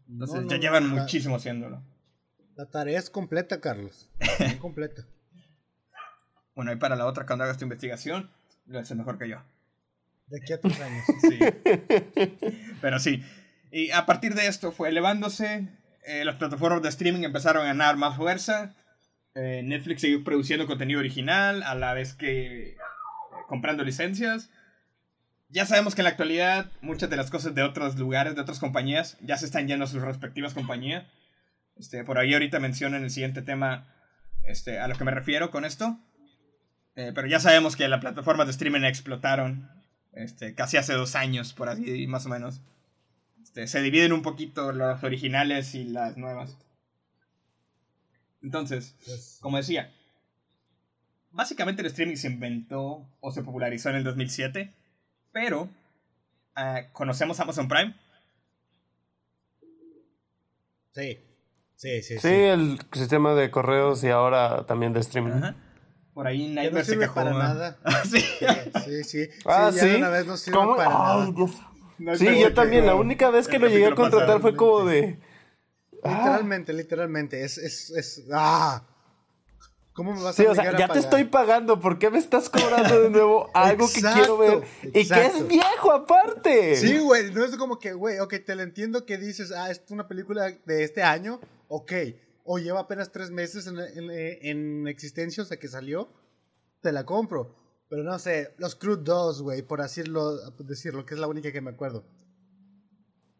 Entonces ya llevan muchísimo haciéndolo. La tarea es completa, Carlos. Muy completa. bueno, y para la otra, cuando hagas tu investigación, lo haces mejor que yo. De aquí a tres años. Sí. Pero sí. Y a partir de esto fue elevándose. Eh, las plataformas de streaming empezaron a ganar más fuerza. Eh, Netflix siguió produciendo contenido original a la vez que eh, comprando licencias. Ya sabemos que en la actualidad muchas de las cosas de otros lugares, de otras compañías, ya se están yendo a sus respectivas compañías. Este, por ahí ahorita menciono en el siguiente tema este, a lo que me refiero con esto. Eh, pero ya sabemos que las plataformas de streaming explotaron este, casi hace dos años, por así más o menos. Este, se dividen un poquito las originales y las nuevas. Entonces, pues, como decía, básicamente el streaming se inventó o se popularizó en el 2007, pero eh, ¿conocemos Amazon Prime? Sí. Sí, sí, sí. el sistema de correos y ahora también de streaming. Por ahí Nightmare no se quejó. para nada. sí. sí, sí. Ah, sí. Una vez no sirve para nada. sí, yo también. La única vez que lo llegué a contratar fue como de. Literalmente, literalmente. Es, es, es. ¡Ah! ¿Cómo me vas sí, a o sea, ya te estoy pagando, ¿por qué me estás cobrando de nuevo algo que quiero ver? Y que es viejo aparte. Sí, güey, no es como que, güey, ok, te lo entiendo que dices, ah, es una película de este año, ok, o lleva apenas tres meses en, en, existencia, o sea, que salió, te la compro. Pero no sé, los Crude 2, güey, por decirlo, decirlo, que es la única que me acuerdo.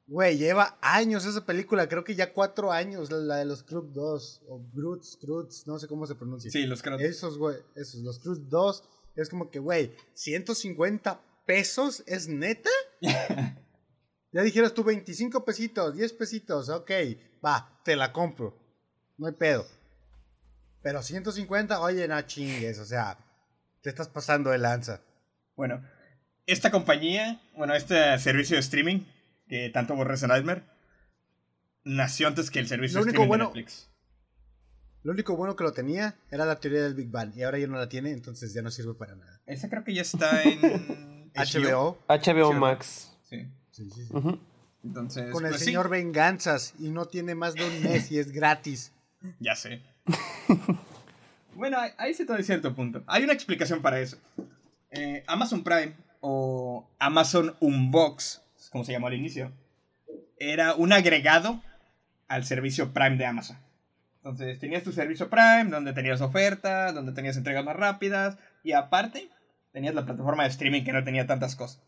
Güey, lleva años esa película, creo que ya cuatro años, la de los Cruz 2, o Groots, Cruz, no sé cómo se pronuncia. Sí, los Cruz. Esos, güey, esos, los Cruz 2, es como que, güey, 150 pesos, ¿es neta? ya dijeras tú 25 pesitos, 10 pesitos, ok, va, te la compro, no hay pedo. Pero 150, oye, no chingues, o sea, te estás pasando de lanza. Bueno, esta compañía, bueno, este servicio de streaming que tanto aborrece Nightmare, nació antes que el servicio de streaming de Netflix. Lo único bueno que lo tenía era la teoría del Big Bang y ahora ya no la tiene, entonces ya no sirve para nada. Esa creo que ya está en HBO. HBO Max. Sí. Sí, sí, Entonces, Con el pues señor Venganzas y no tiene más de un mes y es gratis. Ya sé. bueno, ahí se todo cierto punto. Hay una explicación para eso. Eh, Amazon Prime o Amazon Unbox como se llamó al inicio, era un agregado al servicio Prime de Amazon. Entonces tenías tu servicio Prime, donde tenías ofertas, donde tenías entregas más rápidas, y aparte tenías la plataforma de streaming que no tenía tantas cosas.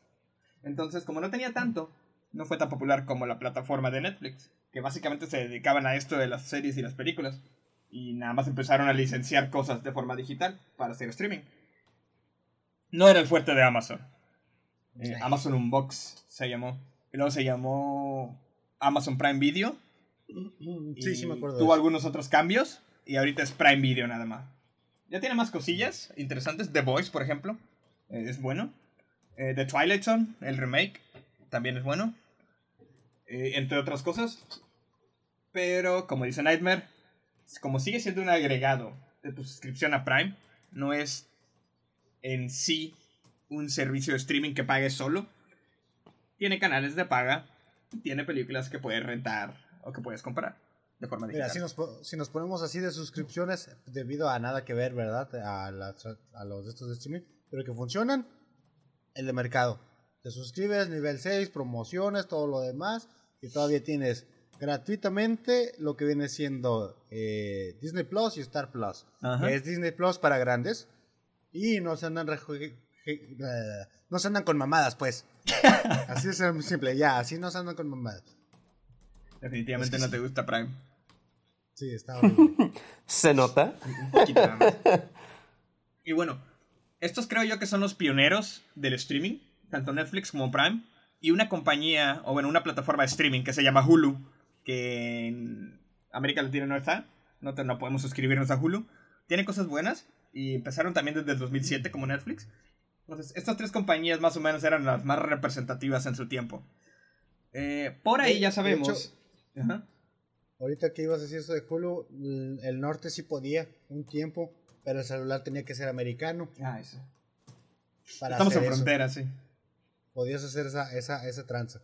Entonces, como no tenía tanto, no fue tan popular como la plataforma de Netflix, que básicamente se dedicaban a esto de las series y las películas, y nada más empezaron a licenciar cosas de forma digital para hacer streaming. No era el fuerte de Amazon. Eh, Amazon Unbox se llamó. Y luego se llamó Amazon Prime Video. Sí, sí me acuerdo. Tuvo algunos otros cambios y ahorita es Prime Video nada más. Ya tiene más cosillas interesantes. The Voice, por ejemplo, eh, es bueno. Eh, The Twilight Zone, el remake, también es bueno. entre otras cosas. Pero, como dice Nightmare, como sigue siendo un agregado de tu suscripción a Prime, no es en sí un servicio de streaming que pague solo. Tiene canales de paga, tiene películas que puedes rentar o que puedes comprar de forma digital. si nos, si nos ponemos así de suscripciones, debido a nada que ver, ¿verdad? A, a los de estos de streaming, pero que funcionan, el de mercado. Te suscribes, nivel 6, promociones, todo lo demás, y todavía tienes gratuitamente lo que viene siendo eh, Disney Plus y Star Plus, es Disney Plus para grandes, y no se andan no se andan con mamadas, pues. Así es simple, ya, así no se andan con mamadas. Definitivamente no te gusta Prime. Sí, está horrible. ¿Se nota? y bueno, estos creo yo que son los pioneros del streaming, tanto Netflix como Prime, y una compañía, o bueno, una plataforma de streaming que se llama Hulu, que en América Latina no está, no, no podemos suscribirnos a Hulu. Tiene cosas buenas, y empezaron también desde el 2007 como Netflix, entonces, estas tres compañías más o menos eran las más representativas en su tiempo. Eh, por ahí ya sabemos. Ahorita que ibas a decir eso de Hulu, el norte sí podía un tiempo, pero el celular tenía que ser americano. Ah, eso. Estamos en frontera, sí. Podías hacer esa, esa, esa tranza.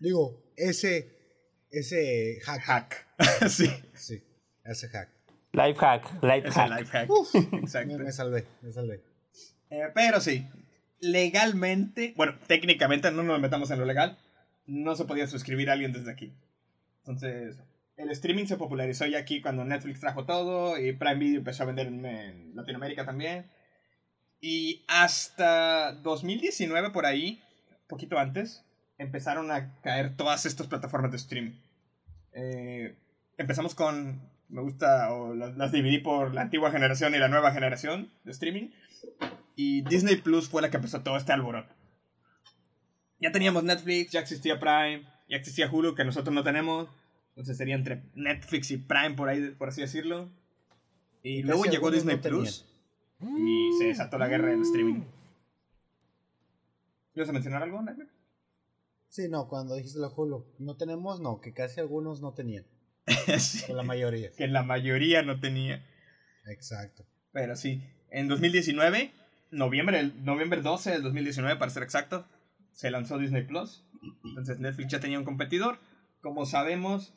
Digo, ese, ese hack. Hack. sí. Sí, ese hack. Life hack, life hack. Life hack. Exacto. me salvé, me salvé. Eh, pero sí, legalmente, bueno, técnicamente no nos metamos en lo legal, no se podía suscribir a alguien desde aquí. Entonces, el streaming se popularizó ya aquí cuando Netflix trajo todo y Prime Video empezó a vender en, Latinoamérica también. Y hasta 2019 por ahí, poquito antes, empezaron a caer todas estas plataformas de streaming. Eh, empezamos con, me gusta, o las, las dividí por la antigua generación y la nueva generación de streaming. Y Disney Plus fue la que empezó todo este alboroto. Ya teníamos Netflix, ya existía Prime, ya existía Hulu, que nosotros no tenemos. Entonces sería entre Netflix y Prime, por, ahí, por así decirlo. Y luego llegó Disney Plus y se desató la guerra del streaming. ¿Ibas a mencionar algo, Netflix? Sí, no, cuando dijiste lo Hulu, no tenemos, no, que casi algunos no tenían. Que la mayoría. Que la mayoría no tenía. Exacto. Pero sí, en 2019 noviembre, noviembre 12 del 2019, para ser exacto, se lanzó Disney Plus. Entonces Netflix ya tenía un competidor. Como sabemos,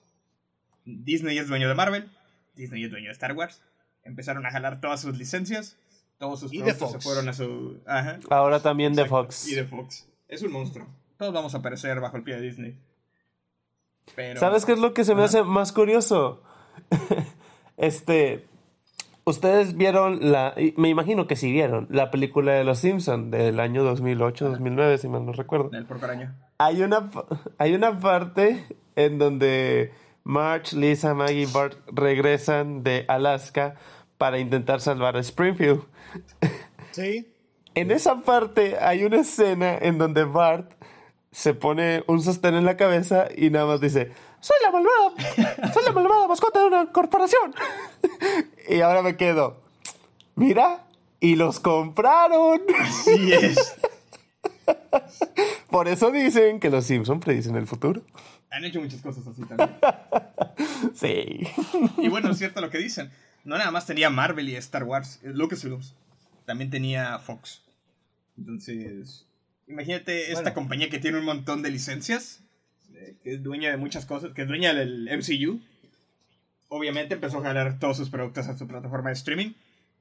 Disney es dueño de Marvel, Disney es dueño de Star Wars, empezaron a jalar todas sus licencias, todos sus productos se fueron a su... Ahora también de Fox. Y de Fox. Es un monstruo. Todos vamos a aparecer bajo el pie de Disney. ¿Sabes qué es lo que se me hace más curioso? este, ustedes vieron la, me imagino que sí vieron, la película de Los Simpson del año 2008, 2009, si mal no recuerdo. El año. Hay una, hay una parte en donde Marge, Lisa, Maggie y Bart regresan de Alaska para intentar salvar a Springfield. Sí. En esa parte hay una escena en donde Bart se pone un sostén en la cabeza y nada más dice, soy la malvada, soy la malvada mascota de una corporación. y ahora me quedo, mira, y los compraron. Así es. Por eso dicen que los Simpsons predicen el futuro. Han hecho muchas cosas así también. sí. Y bueno, es cierto lo que dicen. No nada más tenía Marvel y Star Wars, Lucasfilms. También tenía Fox. Entonces, imagínate esta compañía que tiene un montón de licencias, que es dueña de muchas cosas, que es dueña del MCU. Obviamente empezó a jalar todos sus productos a su plataforma de streaming.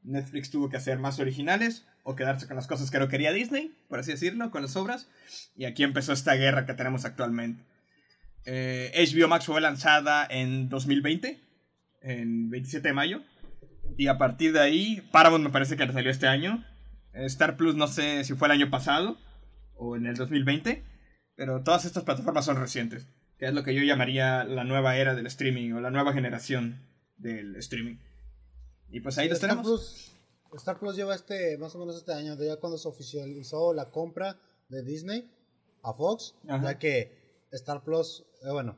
Netflix tuvo que hacer más originales o quedarse con las cosas que no quería Disney, por así decirlo, con las obras. Y aquí empezó esta guerra que tenemos actualmente. Eh, HBO Max fue lanzada en 2020, en 27 de mayo. Y a partir de ahí, Paramount me parece que salió este año. Star Plus no sé si fue el año pasado o en el 2020. Pero todas estas plataformas son recientes. Que es lo que yo llamaría la nueva era del streaming o la nueva generación del streaming. Y pues ahí los Star tenemos. Plus, Star Plus lleva este, más o menos este año, ya cuando se oficializó la compra de Disney a Fox, ya que Star Plus, eh, bueno,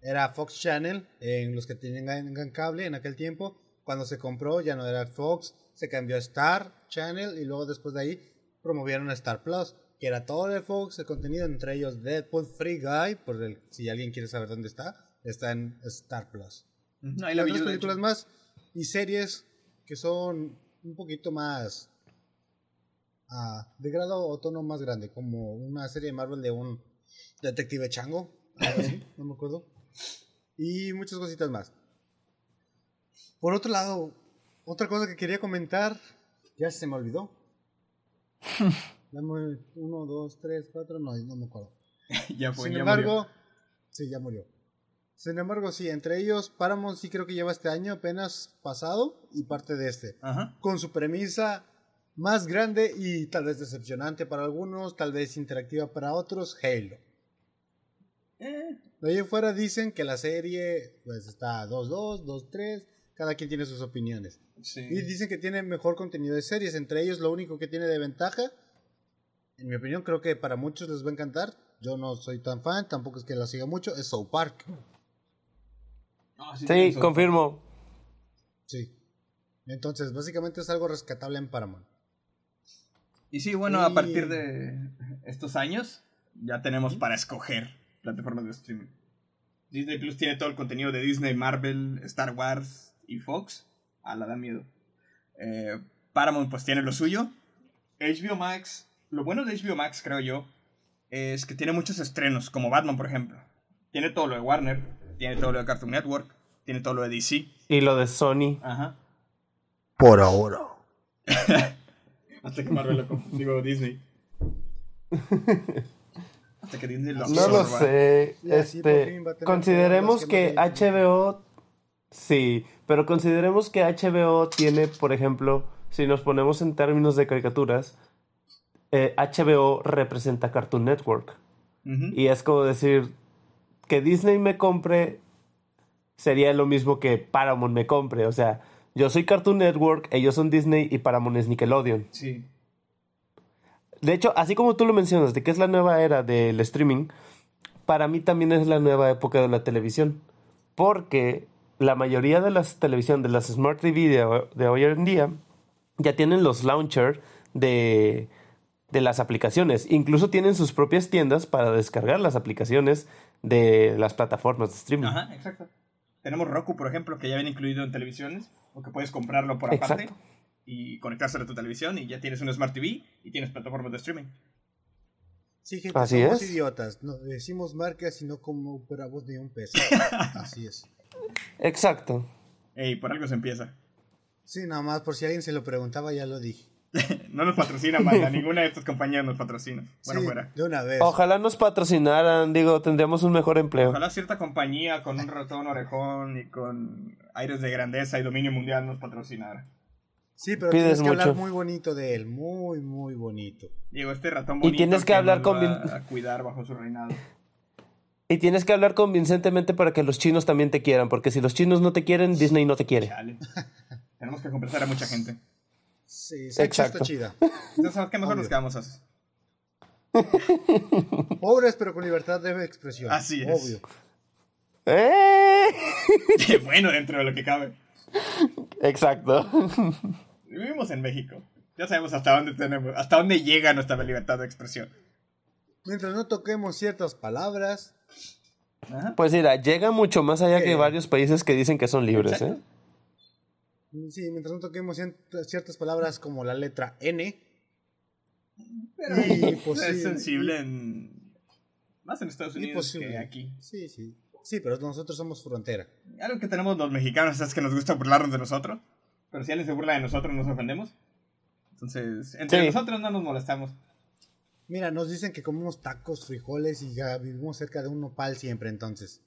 era Fox Channel en los que tenían cable en aquel tiempo. Cuando se compró ya no era Fox, se cambió a Star Channel y luego después de ahí promovieron a Star Plus, que era todo de Fox, el contenido entre ellos Deadpool Free Guy, por el, si alguien quiere saber dónde está, está en Star Plus. No, otras películas más y series que son un poquito más ah, de grado o tono más grande, como una serie de Marvel de un detective chango, no me acuerdo, y muchas cositas más. Por otro lado, otra cosa que quería comentar, ya se me olvidó. Dame uno, dos, tres, cuatro, no, no me acuerdo. ya fue, Sin embargo, sí, ya murió. Sin embargo, sí, entre ellos, Paramount sí creo que lleva este año apenas pasado y parte de este. Con su premisa más grande y tal vez decepcionante para algunos, tal vez interactiva para otros, Halo. Eh. De ahí fuera dicen que la serie pues está 2-2, 2-3, cada quien tiene sus opiniones. Y dicen que tiene mejor contenido de series, entre ellos lo único que tiene de ventaja, en mi opinión creo que para muchos les va a encantar, yo no soy tan fan, tampoco es que la siga mucho, es South Park. Ah, sí, confirmo. Sí. Entonces, básicamente es algo rescatable en Paramount. Y sí, bueno, a partir de estos años ya tenemos para escoger plataformas de streaming. Disney Plus tiene todo el contenido de Disney, Marvel, Star Wars y Fox. A la da miedo. Eh, Paramount pues tiene lo suyo. HBO Max, lo bueno de HBO Max creo yo, es que tiene muchos estrenos, como Batman por ejemplo. Tiene todo lo de Warner, tiene todo lo de Cartoon Network, tiene todo lo de DC. Y lo de Sony. Ajá. Por ahora. Hasta que Marvel lo digo Disney. Hasta que Disney lo No lo sé. Este, consideremos que HBO sí, pero consideremos que HBO tiene, por ejemplo, si nos ponemos en términos de caricaturas, HBO eh, representa Cartoon Network. Y es como decir, que Disney me compre sería lo mismo que Paramount me compre. O sea, yo soy Cartoon Network, ellos son Disney y Paramount es Nickelodeon. Sí. De hecho, así como tú lo mencionas, de que es la nueva era del streaming, para mí también es la nueva época de la televisión. Porque la mayoría de las televisión, de las Smart TV de, hoy en día, ya tienen los launchers de, de las aplicaciones. Incluso tienen sus propias tiendas para descargar las aplicaciones de las plataformas de streaming. Ajá, exacto. Tenemos Roku, por ejemplo, que ya viene incluido en televisiones, o que puedes comprarlo por aparte y conectárselo a tu televisión y ya tienes un Smart TV y tienes plataformas de streaming. Sí, gente, Así somos idiotas. No, decimos marcas y no como de un peso. Así es. Exacto. Ey, por algo se empieza. Sí, nada más por si alguien se lo preguntaba, ya lo dije. no nos patrocinan, banda. Ninguna de estas compañías nos patrocina. Bueno, fuera. De una vez. Ojalá nos patrocinaran, digo, tendríamos un mejor empleo. Ojalá cierta compañía con un ratón orejón y con aires de grandeza y dominio mundial nos patrocinara. Sí, pero tienes que hablar muy bonito de él, muy, muy bonito. Digo, este ratón bonito y tienes que, hablar con a cuidar bajo su reinado. Y tienes que hablar convincentemente para que los chinos también te quieran, porque si los chinos no te quieren, Disney no te quiere. Tenemos que conversar a mucha gente. Sí, Exacto. chida. Entonces, ¿qué mejor nos quedamos así? Pobres, pero con libertad de expresión. Así es. Obvio. ¡Eh! Qué bueno dentro de lo que cabe. Exacto. Vivimos en México. Ya sabemos hasta dónde tenemos, hasta dónde llega nuestra libertad de expresión. Mientras no toquemos ciertas palabras. Pues mira, llega mucho más allá que varios países que dicen que son libres, ¿eh? Sí, mientras no toquemos ciertas palabras como la letra N. Pero es sensible en. Más en Estados Unidos que aquí. Sí, sí. Sí, pero nosotros somos frontera. Algo que tenemos los mexicanos es que nos gusta burlarnos de nosotros. Pero si alguien se burla de nosotros, nos ofendemos. Entonces, entre nosotros no nos molestamos. Mira, nos dicen que comemos tacos, frijoles y ya vivimos cerca de un nopal siempre, entonces.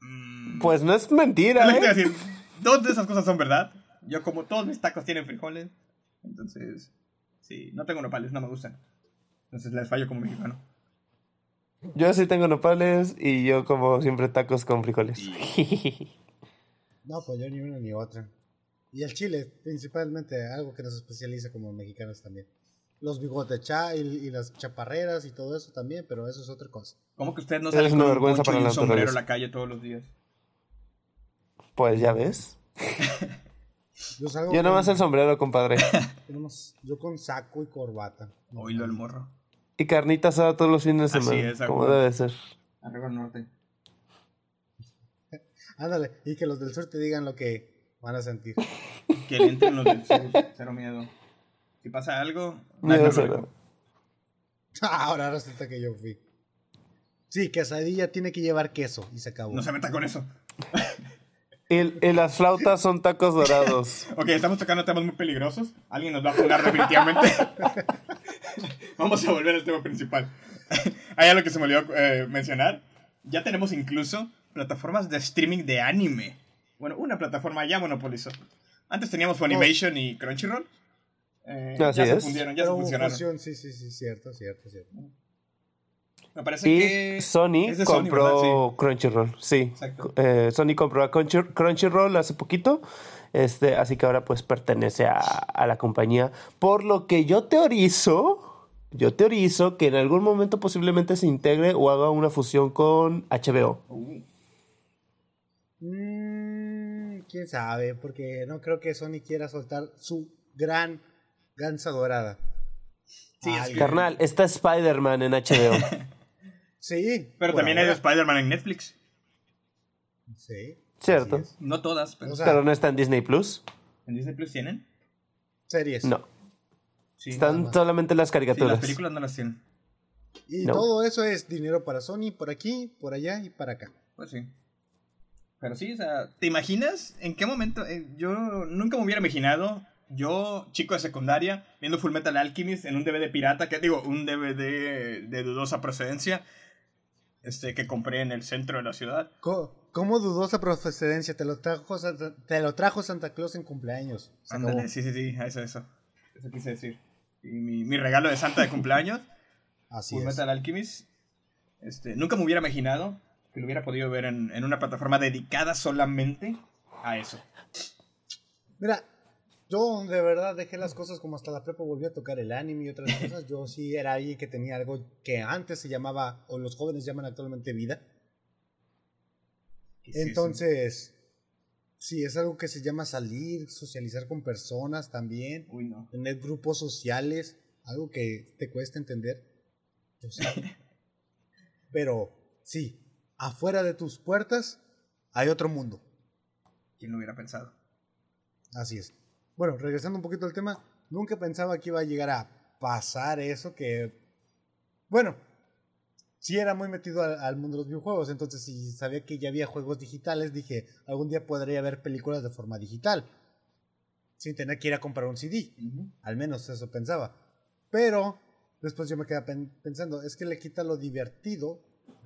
Mm. Pues no es mentira. ¿eh? dos de esas cosas son verdad. Yo como todos mis tacos tienen frijoles. Entonces, sí, no tengo nopales, no me gustan. Entonces les fallo como mexicano. Yo sí tengo nopales y yo como siempre tacos con frijoles. no, pues yo ni una ni otra. Y el chile, principalmente, algo que nos especializa como mexicanos también. Los bigotes cha y, las chaparreras y todo eso también, pero eso es otra cosa. ¿Cómo que usted no sale con vergüenza un para y un sombrero a la calle todos los días? Pues ya ves. yo, yo nomás el sombrero, compadre. yo con saco y corbata. Oílo el morro. Y carnita asada todos los fines de semana. Así es, como debe ser. Arriba al norte. Ándale, y que los del sur te digan lo que van a sentir. Que le entren los del sur, cero miedo. Si pasa algo, no miedo Ahora resulta que yo fui. Sí, quesadilla tiene que llevar queso y se acabó. No se meta con eso. Y, las flautas son tacos dorados. ok, estamos tocando temas muy peligrosos. Alguien nos va a jugar definitivamente. Vamos a volver al tema principal. Hay algo que se me olvidó eh, mencionar. Ya tenemos incluso plataformas de streaming de anime. Bueno, una plataforma ya monopolizó. Antes teníamos Funimation y Crunchyroll. Eh, ya se fundieron, ya se funcionaron. sí, sí, sí, cierto, cierto, cierto. Me parece y que. Sony compró Crunchyroll, sí. Eh, Sony compró a Crunchyroll hace poquito. Este, así que ahora pues pertenece a, a, la compañía. Por lo que yo teorizo, yo teorizo que en algún momento posiblemente se integre o haga una fusión con HBO. Uh. Mm, quién sabe, porque no creo que Sony quiera soltar su gran gansa dorada. Sí, Carnal, está Spider-Man en HBO. sí. Pero también hay Spider-Man en Netflix. Sí. Cierto. No todas, pero. pero no está en Disney Plus. ¿En Disney Plus tienen? Series. No. Están solamente las caricaturas. las películas no las tienen. Y todo eso es dinero para Sony, por aquí, por allá y para acá. Pues sí. Pero sí, o sea, ¿te imaginas en qué momento? Eh, yo nunca me hubiera imaginado, yo, chico de secundaria, viendo Full Metal Alchemist en un DVD pirata, que digo, un DVD de dudosa procedencia, este, que compré en el centro de la ciudad. ¿Cómo, dudosa procedencia? Te lo, trajo Santa, te lo trajo Santa Claus en cumpleaños. Ándale, sí, sí, sí, eso, eso. Eso quise decir. Y mi, mi regalo de Santa de cumpleaños. Así Full Metal Alchemist. Este, nunca me hubiera imaginado que lo hubiera podido ver en, en una plataforma dedicada solamente a eso. Mira, yo de verdad dejé las cosas como hasta la prepa volví a tocar el anime y otras cosas. Yo sí era ahí que tenía algo que antes se llamaba, o los jóvenes llaman actualmente vida. Entonces, sí, es algo que se llama salir, socializar con personas también. Uy, no. Tener grupos sociales, algo que te cuesta entender. Yo sé. Pero sí, afuera de tus puertas hay otro mundo. ¿Quién lo hubiera pensado? Así es. Bueno, regresando un poquito al tema, nunca pensaba que iba a llegar a pasar eso que, bueno, sí era muy metido al, mundo de los videojuegos, entonces si sabía que ya había juegos digitales, dije, algún día podría haber películas de forma digital. sin tener que ir a comprar un CD. Al menos eso pensaba. Pero después yo me quedé pensando, es que le quita lo divertido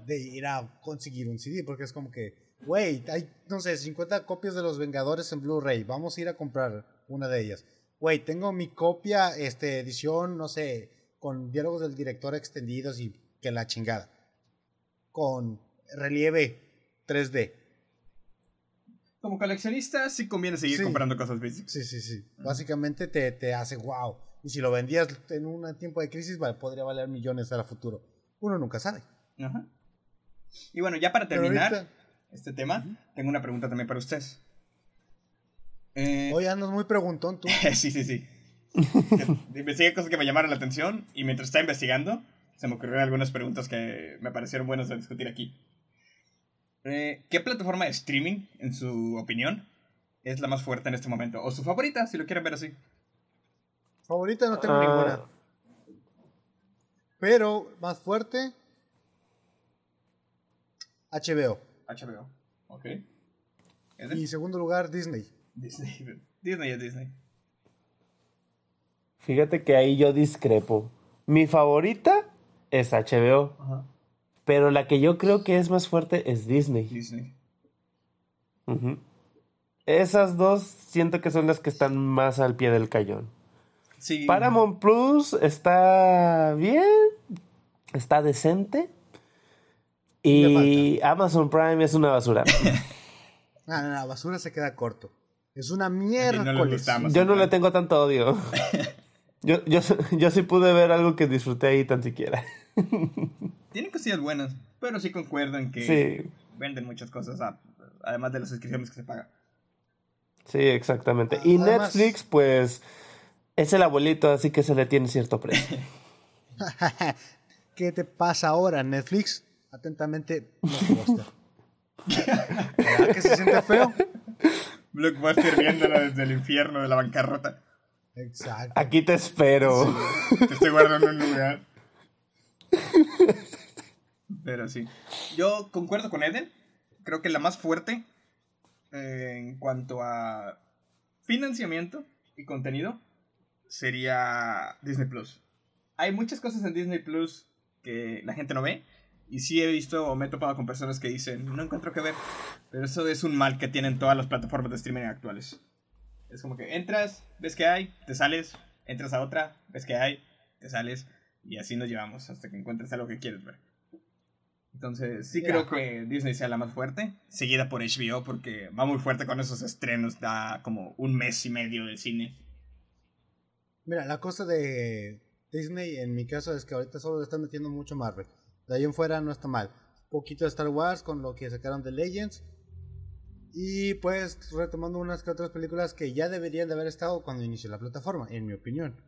de ir a conseguir un CD, porque es como que, güey, hay, no sé, 50 copias de Los Vengadores en Blu-ray, vamos a ir a comprar una de ellas. Güey, tengo mi copia, este, edición, no sé, con diálogos del director extendidos y que la chingada. Con relieve 3D. Como coleccionista sí conviene seguir comprando cosas físicas. Sí, sí, sí. Básicamente te, te, hace wow. Y si lo vendías en un tiempo de crisis, podría valer millones a futuro. Uno nunca sabe. Ajá. Y bueno, ya para terminar este tema, tengo una pregunta también para ustedes. Eh... Oye, andas muy preguntón tú. sí, sí, sí. Investigué cosas que me llamaron la atención y mientras estaba investigando, se me ocurrieron algunas preguntas que me parecieron buenas de discutir aquí. Eh, ¿Qué plataforma de streaming, en su opinión, es la más fuerte en este momento? O su favorita, si lo quieren ver así. Favorita no tengo ah. ninguna. Pero más fuerte, HBO. HBO, ok. Y segundo lugar, Disney. Disney, Disney es Disney. Fíjate que ahí yo discrepo. Mi favorita es HBO. Pero la que yo creo que es más fuerte es Disney. Disney. Esas dos siento que son las que están más al pie del cañón. Sí. Paramount Plus está bien, está decente. Y Amazon Prime es una basura. no, no, no, basura se queda corto. Es una mierda. yo no le tengo tanto odio. yo, yo, yo sí pude ver algo que disfruté ahí tan siquiera. Tienen cosillas buenas, pero sí concuerdo en que venden muchas cosas, además de las suscripciones que se pagan. Sí, exactamente. Y Netflix, pues, es el abuelito, así que se le tiene cierto precio. ¿Qué te pasa ahora, Netflix? Atentamente, Blockbuster. ¿Verdad que se siente feo? Blockbuster viéndola desde el infierno de la bancarrota. Exacto. Aquí te espero. te estoy guardando un lugar. Pero sí. Yo concuerdo con Eden. Creo que la más fuerte eh, en cuanto a financiamiento y contenido sería Disney Plus. Hay muchas cosas en Disney Plus que la gente no ve. Y sí he visto o me he topado con personas que dicen, no encuentro que ver. Pero eso es un mal que tienen todas las plataformas de streaming actuales. Es como que entras, ves que hay, te sales, entras a otra, ves que hay, te sales. Y así nos llevamos hasta que encuentres algo que quieres ver. Entonces, sí creo que Disney sea la más fuerte, seguida por HBO porque va muy fuerte con esos estrenos, da como un mes y medio del cine. Mira, la cosa de Disney en mi caso es que ahorita solo le están metiendo mucho Marvel. De ahí en fuera no está mal. Un poquito de Star Wars con lo que sacaron de Legends. Y pues retomando unas que otras películas que ya deberían de haber estado cuando inició la plataforma, en mi opinión.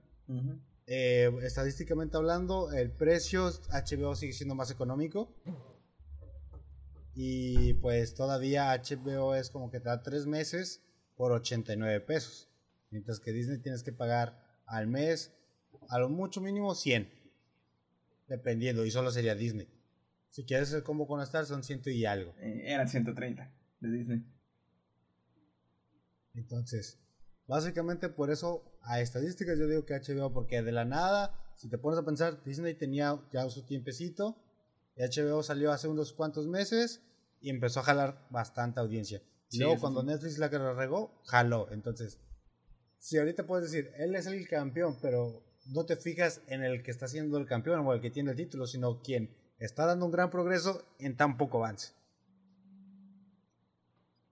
Eh, estadísticamente hablando, el precio HBO sigue siendo más económico. Y pues todavía HBO es como que te da 3 meses por 89 pesos. Mientras que Disney tienes que pagar al mes, a lo mucho mínimo 100. Dependiendo, y solo sería Disney. Si quieres el combo con Star son 100 y algo. Eh, eran 130 de Disney. Entonces, Básicamente por eso a estadísticas yo digo que HBO, porque de la nada, si te pones a pensar, Disney tenía ya su tiempecito, y HBO salió hace unos cuantos meses y empezó a jalar bastante audiencia. Y luego cuando Netflix la que regó, jaló. Entonces, si ahorita puedes decir, él es el campeón, pero no te fijas en el que está siendo el campeón o el que tiene el título, sino quien está dando un gran progreso en tan poco avance.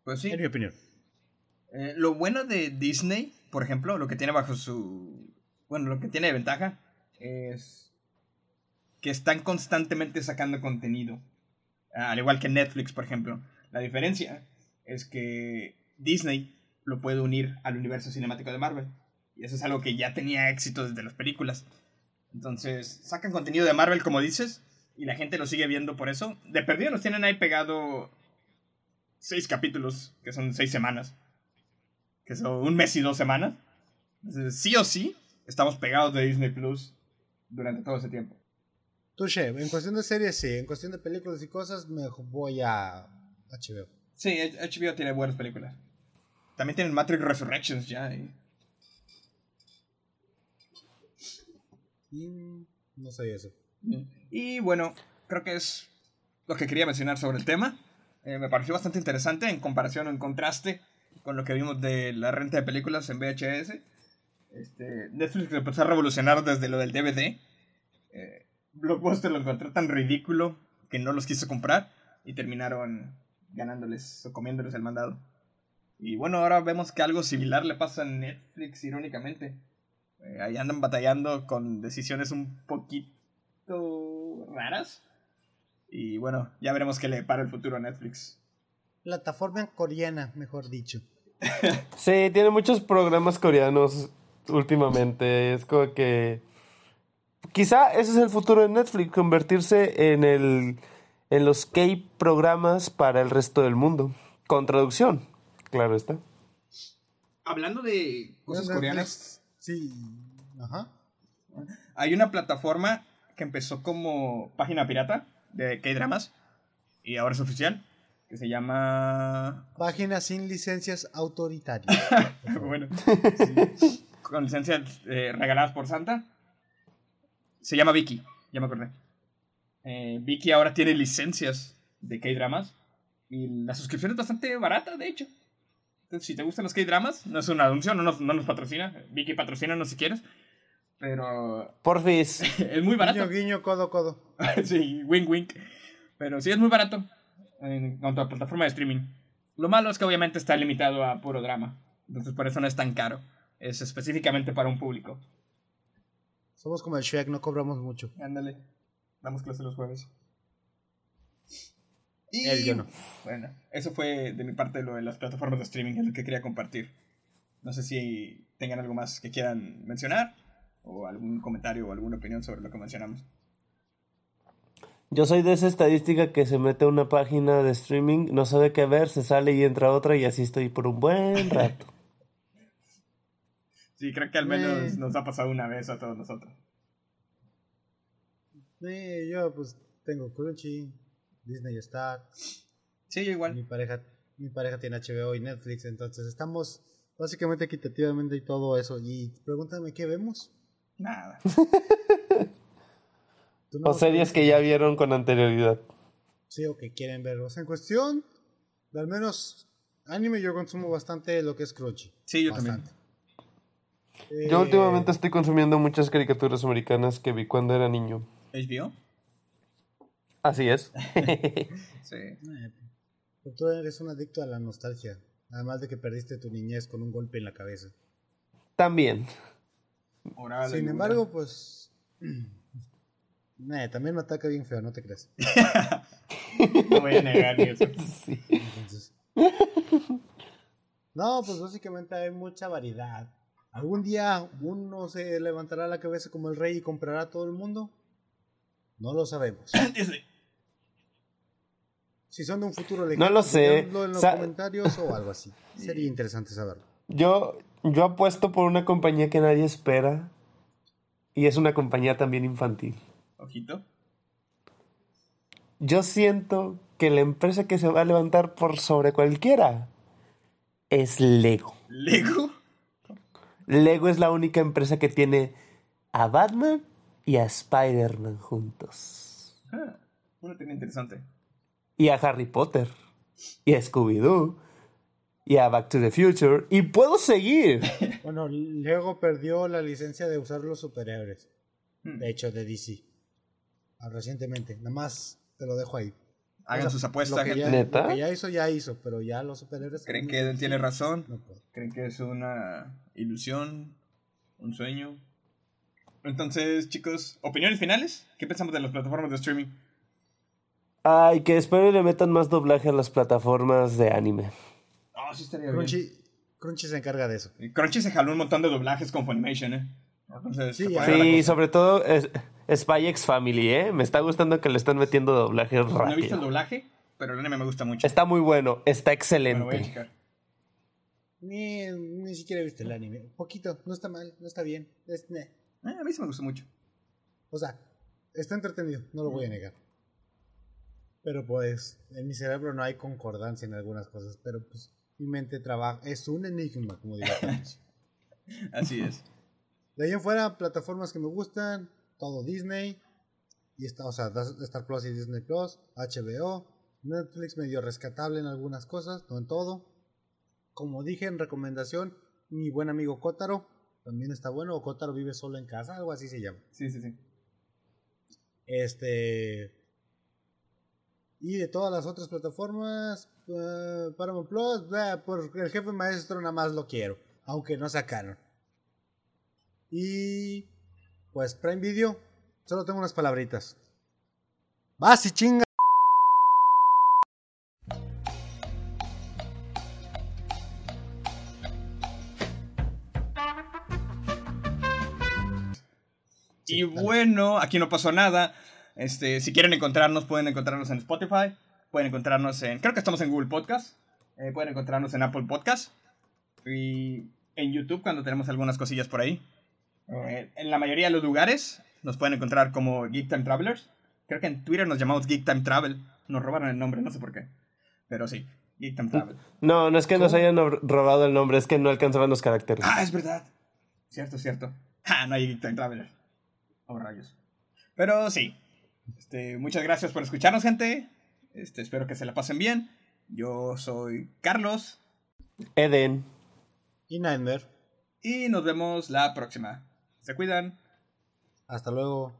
Pues sí. En mi opinión. Eh, lo bueno de Disney, por ejemplo, lo que tiene bajo su... Bueno, lo que tiene de ventaja es que están constantemente sacando contenido. Al igual que Netflix, por ejemplo. La diferencia es que Disney lo puede unir al universo cinemático de Marvel. Y eso es algo que ya tenía éxito desde las películas. Entonces, sacan contenido de Marvel, como dices, y la gente lo sigue viendo por eso. De perdido nos tienen ahí pegado seis capítulos, que son seis semanas que son un mes y dos semanas. sí o sí, estamos pegados de Disney Plus durante todo ese tiempo. Touché, en cuestión de series sí, en cuestión de películas y cosas me voy a HBO. Sí, HBO tiene buenas películas. También tienen Matrix Resurrections ya. Y no sé eso. Y bueno, creo que es lo que quería mencionar sobre el tema. Eh, me pareció bastante interesante en comparación o en contraste con lo que vimos de la renta de películas en VHS. Este, Netflix empezó a revolucionar desde lo del DVD. Eh, Blockbuster lo encontró tan ridículo que no los quiso comprar y terminaron ganándoles o comiéndoles el mandado. Y bueno, ahora vemos que algo similar le pasa a Netflix, irónicamente. Eh, ahí andan batallando con decisiones un poquito raras. Y bueno, ya veremos qué le para el futuro a Netflix. Plataforma coreana, mejor dicho. sí, tiene muchos programas coreanos últimamente. Es como que. Quizá ese es el futuro de Netflix, convertirse en el. en los K-programas para el resto del mundo. Con traducción, claro está. Hablando de cosas coreanas. Sí. Ajá. Hay una plataforma que empezó como página pirata de K-dramas y ahora es oficial que se llama página sin licencias autoritarias. bueno, con licencias eh, regaladas por Santa. Se llama Vicky, ya me acordé. Eh, Vicky ahora tiene licencias de K-dramas y la suscripción es bastante barata, de hecho. Si te gustan los K-dramas, no es un anuncio, no nos, no nos patrocina. Vicky patrocina, no si quieres. Pero. Porfis. es muy barato. Guiño, guiño, codo, codo. sí, wink, wink. Pero sí es muy barato en cuanto a plataforma de streaming. Lo malo es que obviamente está limitado a puro drama. Entonces por eso no es tan caro. Es específicamente para un público. Somos como el Shrek, no cobramos mucho. Ándale. Damos clase los jueves. Y Él, yo no. Bueno, eso fue de mi parte lo de las plataformas de streaming, es lo que quería compartir. No sé si tengan algo más que quieran mencionar o algún comentario o alguna opinión sobre lo que mencionamos. Yo soy de esa estadística que se mete a una página de streaming, no sabe qué ver, se sale y entra otra y así estoy por un buen rato. sí, creo que al menos nos ha pasado una vez a todos nosotros. Sí, yo pues tengo Crunchy, Disney Star. Sí, yo igual. Mi pareja, mi pareja tiene HBO y Netflix, entonces estamos básicamente equitativamente y todo eso. Y pregúntame qué vemos. Nada. o series que ya vieron con anterioridad. Sí, o que quieren ver. O sea, en cuestión, de al menos anime yo consumo bastante lo que es Crunchy. Sí, yo también. Yo últimamente estoy consumiendo muchas caricaturas americanas que vi cuando era niño. ¿HBO? Así es. sí. Eh, tú eres un adicto a la nostalgia. Además de que perdiste tu niñez con un golpe en la cabeza. También. Sin embargo, pues. también me ataca bien feo, no te creas. no voy a negar eso. No, pues básicamente hay mucha variedad. ¿Algún día uno se levantará la cabeza como el rey y comprará a todo el mundo? No lo sabemos. si son de un futuro lejano, no lo sé. en los comentarios o algo así. Sería interesante saberlo. Yo, yo apuesto por una compañía que nadie espera. Y es una compañía también infantil. Ojito. Yo siento que la empresa que se va a levantar por sobre cualquiera es Lego. ¿Lego? Lego es la única empresa que tiene a Batman y a Spider-Man juntos. Ah, una tiene interesante. Y a Harry Potter. Y a Scooby-Doo y a Back to the Future. Y puedo seguir. Bueno, Lego perdió la licencia de usar los superhéroes. Hmm. De hecho, de DC. Ah, recientemente. Nada más te lo dejo ahí. Hagan sus apuestas, gente. Ya, ¿Neta? Lo que ya hizo, ya hizo. Pero ya los superhéroes. ¿Creen que él tiene razón? ¿Creen que es una ilusión? ¿Un sueño? Entonces, chicos, ¿opiniones finales? ¿Qué pensamos de las plataformas de streaming? Ay, que espero y le metan más doblaje a las plataformas de anime. Ah, sí estaría Crunchy, bien. Crunchy se encarga de eso. Crunchy se jaló un montón de doblajes con Funimation, ¿eh? sí, sobre todo es, Spy X Family, ¿eh? Me está gustando que le están metiendo doblajes rápido. No he visto el doblaje, pero el anime me gusta mucho. Está muy bueno, está excelente. Ni, ni siquiera he visto el anime. Poquito, no está mal, no está bien. Eh, a mí sí me gusta mucho. O sea, está entretenido, no lo voy a negar. Pero pues, en mi cerebro no hay concordancia en algunas cosas, pero pues mi mente trabaja, es un enigma, como digo. Así es. De ahí en fuera, plataformas que me gustan, todo Disney. Y está, o sea, Star Plus y Disney Plus, HBO, Netflix medio rescatable en algunas cosas, no en todo. Como dije en recomendación, mi buen amigo Kotaro también está bueno. O Kotaro vive solo en casa, algo así se llama. Sí, sí, sí. Este. Y de todas las otras plataformas, uh, Paramount Plus, por el jefe maestro nada más lo quiero, aunque no sea canon. Y pues Prime Video, solo tengo unas palabritas. ¡Vas y chinga! Y bueno, aquí no pasó nada. Este, si quieren encontrarnos, pueden encontrarnos en Spotify. Pueden encontrarnos en. Creo que estamos en Google Podcast. Eh, pueden encontrarnos en Apple Podcast. Y en YouTube cuando tenemos algunas cosillas por ahí. Eh, en la mayoría de los lugares nos pueden encontrar como Geek Time Travelers. Creo que en Twitter nos llamamos Geek Time Travel. Nos robaron el nombre, no sé por qué. Pero sí, Geek Time Travel. No, no es que nos hayan robado el nombre, es que no alcanzaban los caracteres. Ah, es verdad. Cierto, cierto. Ah, no hay Geek Time Travelers. Oh, rayos. Pero sí. Este, muchas gracias por escucharnos, gente. Este, espero que se la pasen bien. Yo soy Carlos. Eden. Y Nightmare. Y nos vemos la próxima. Se cuidan. Hasta luego.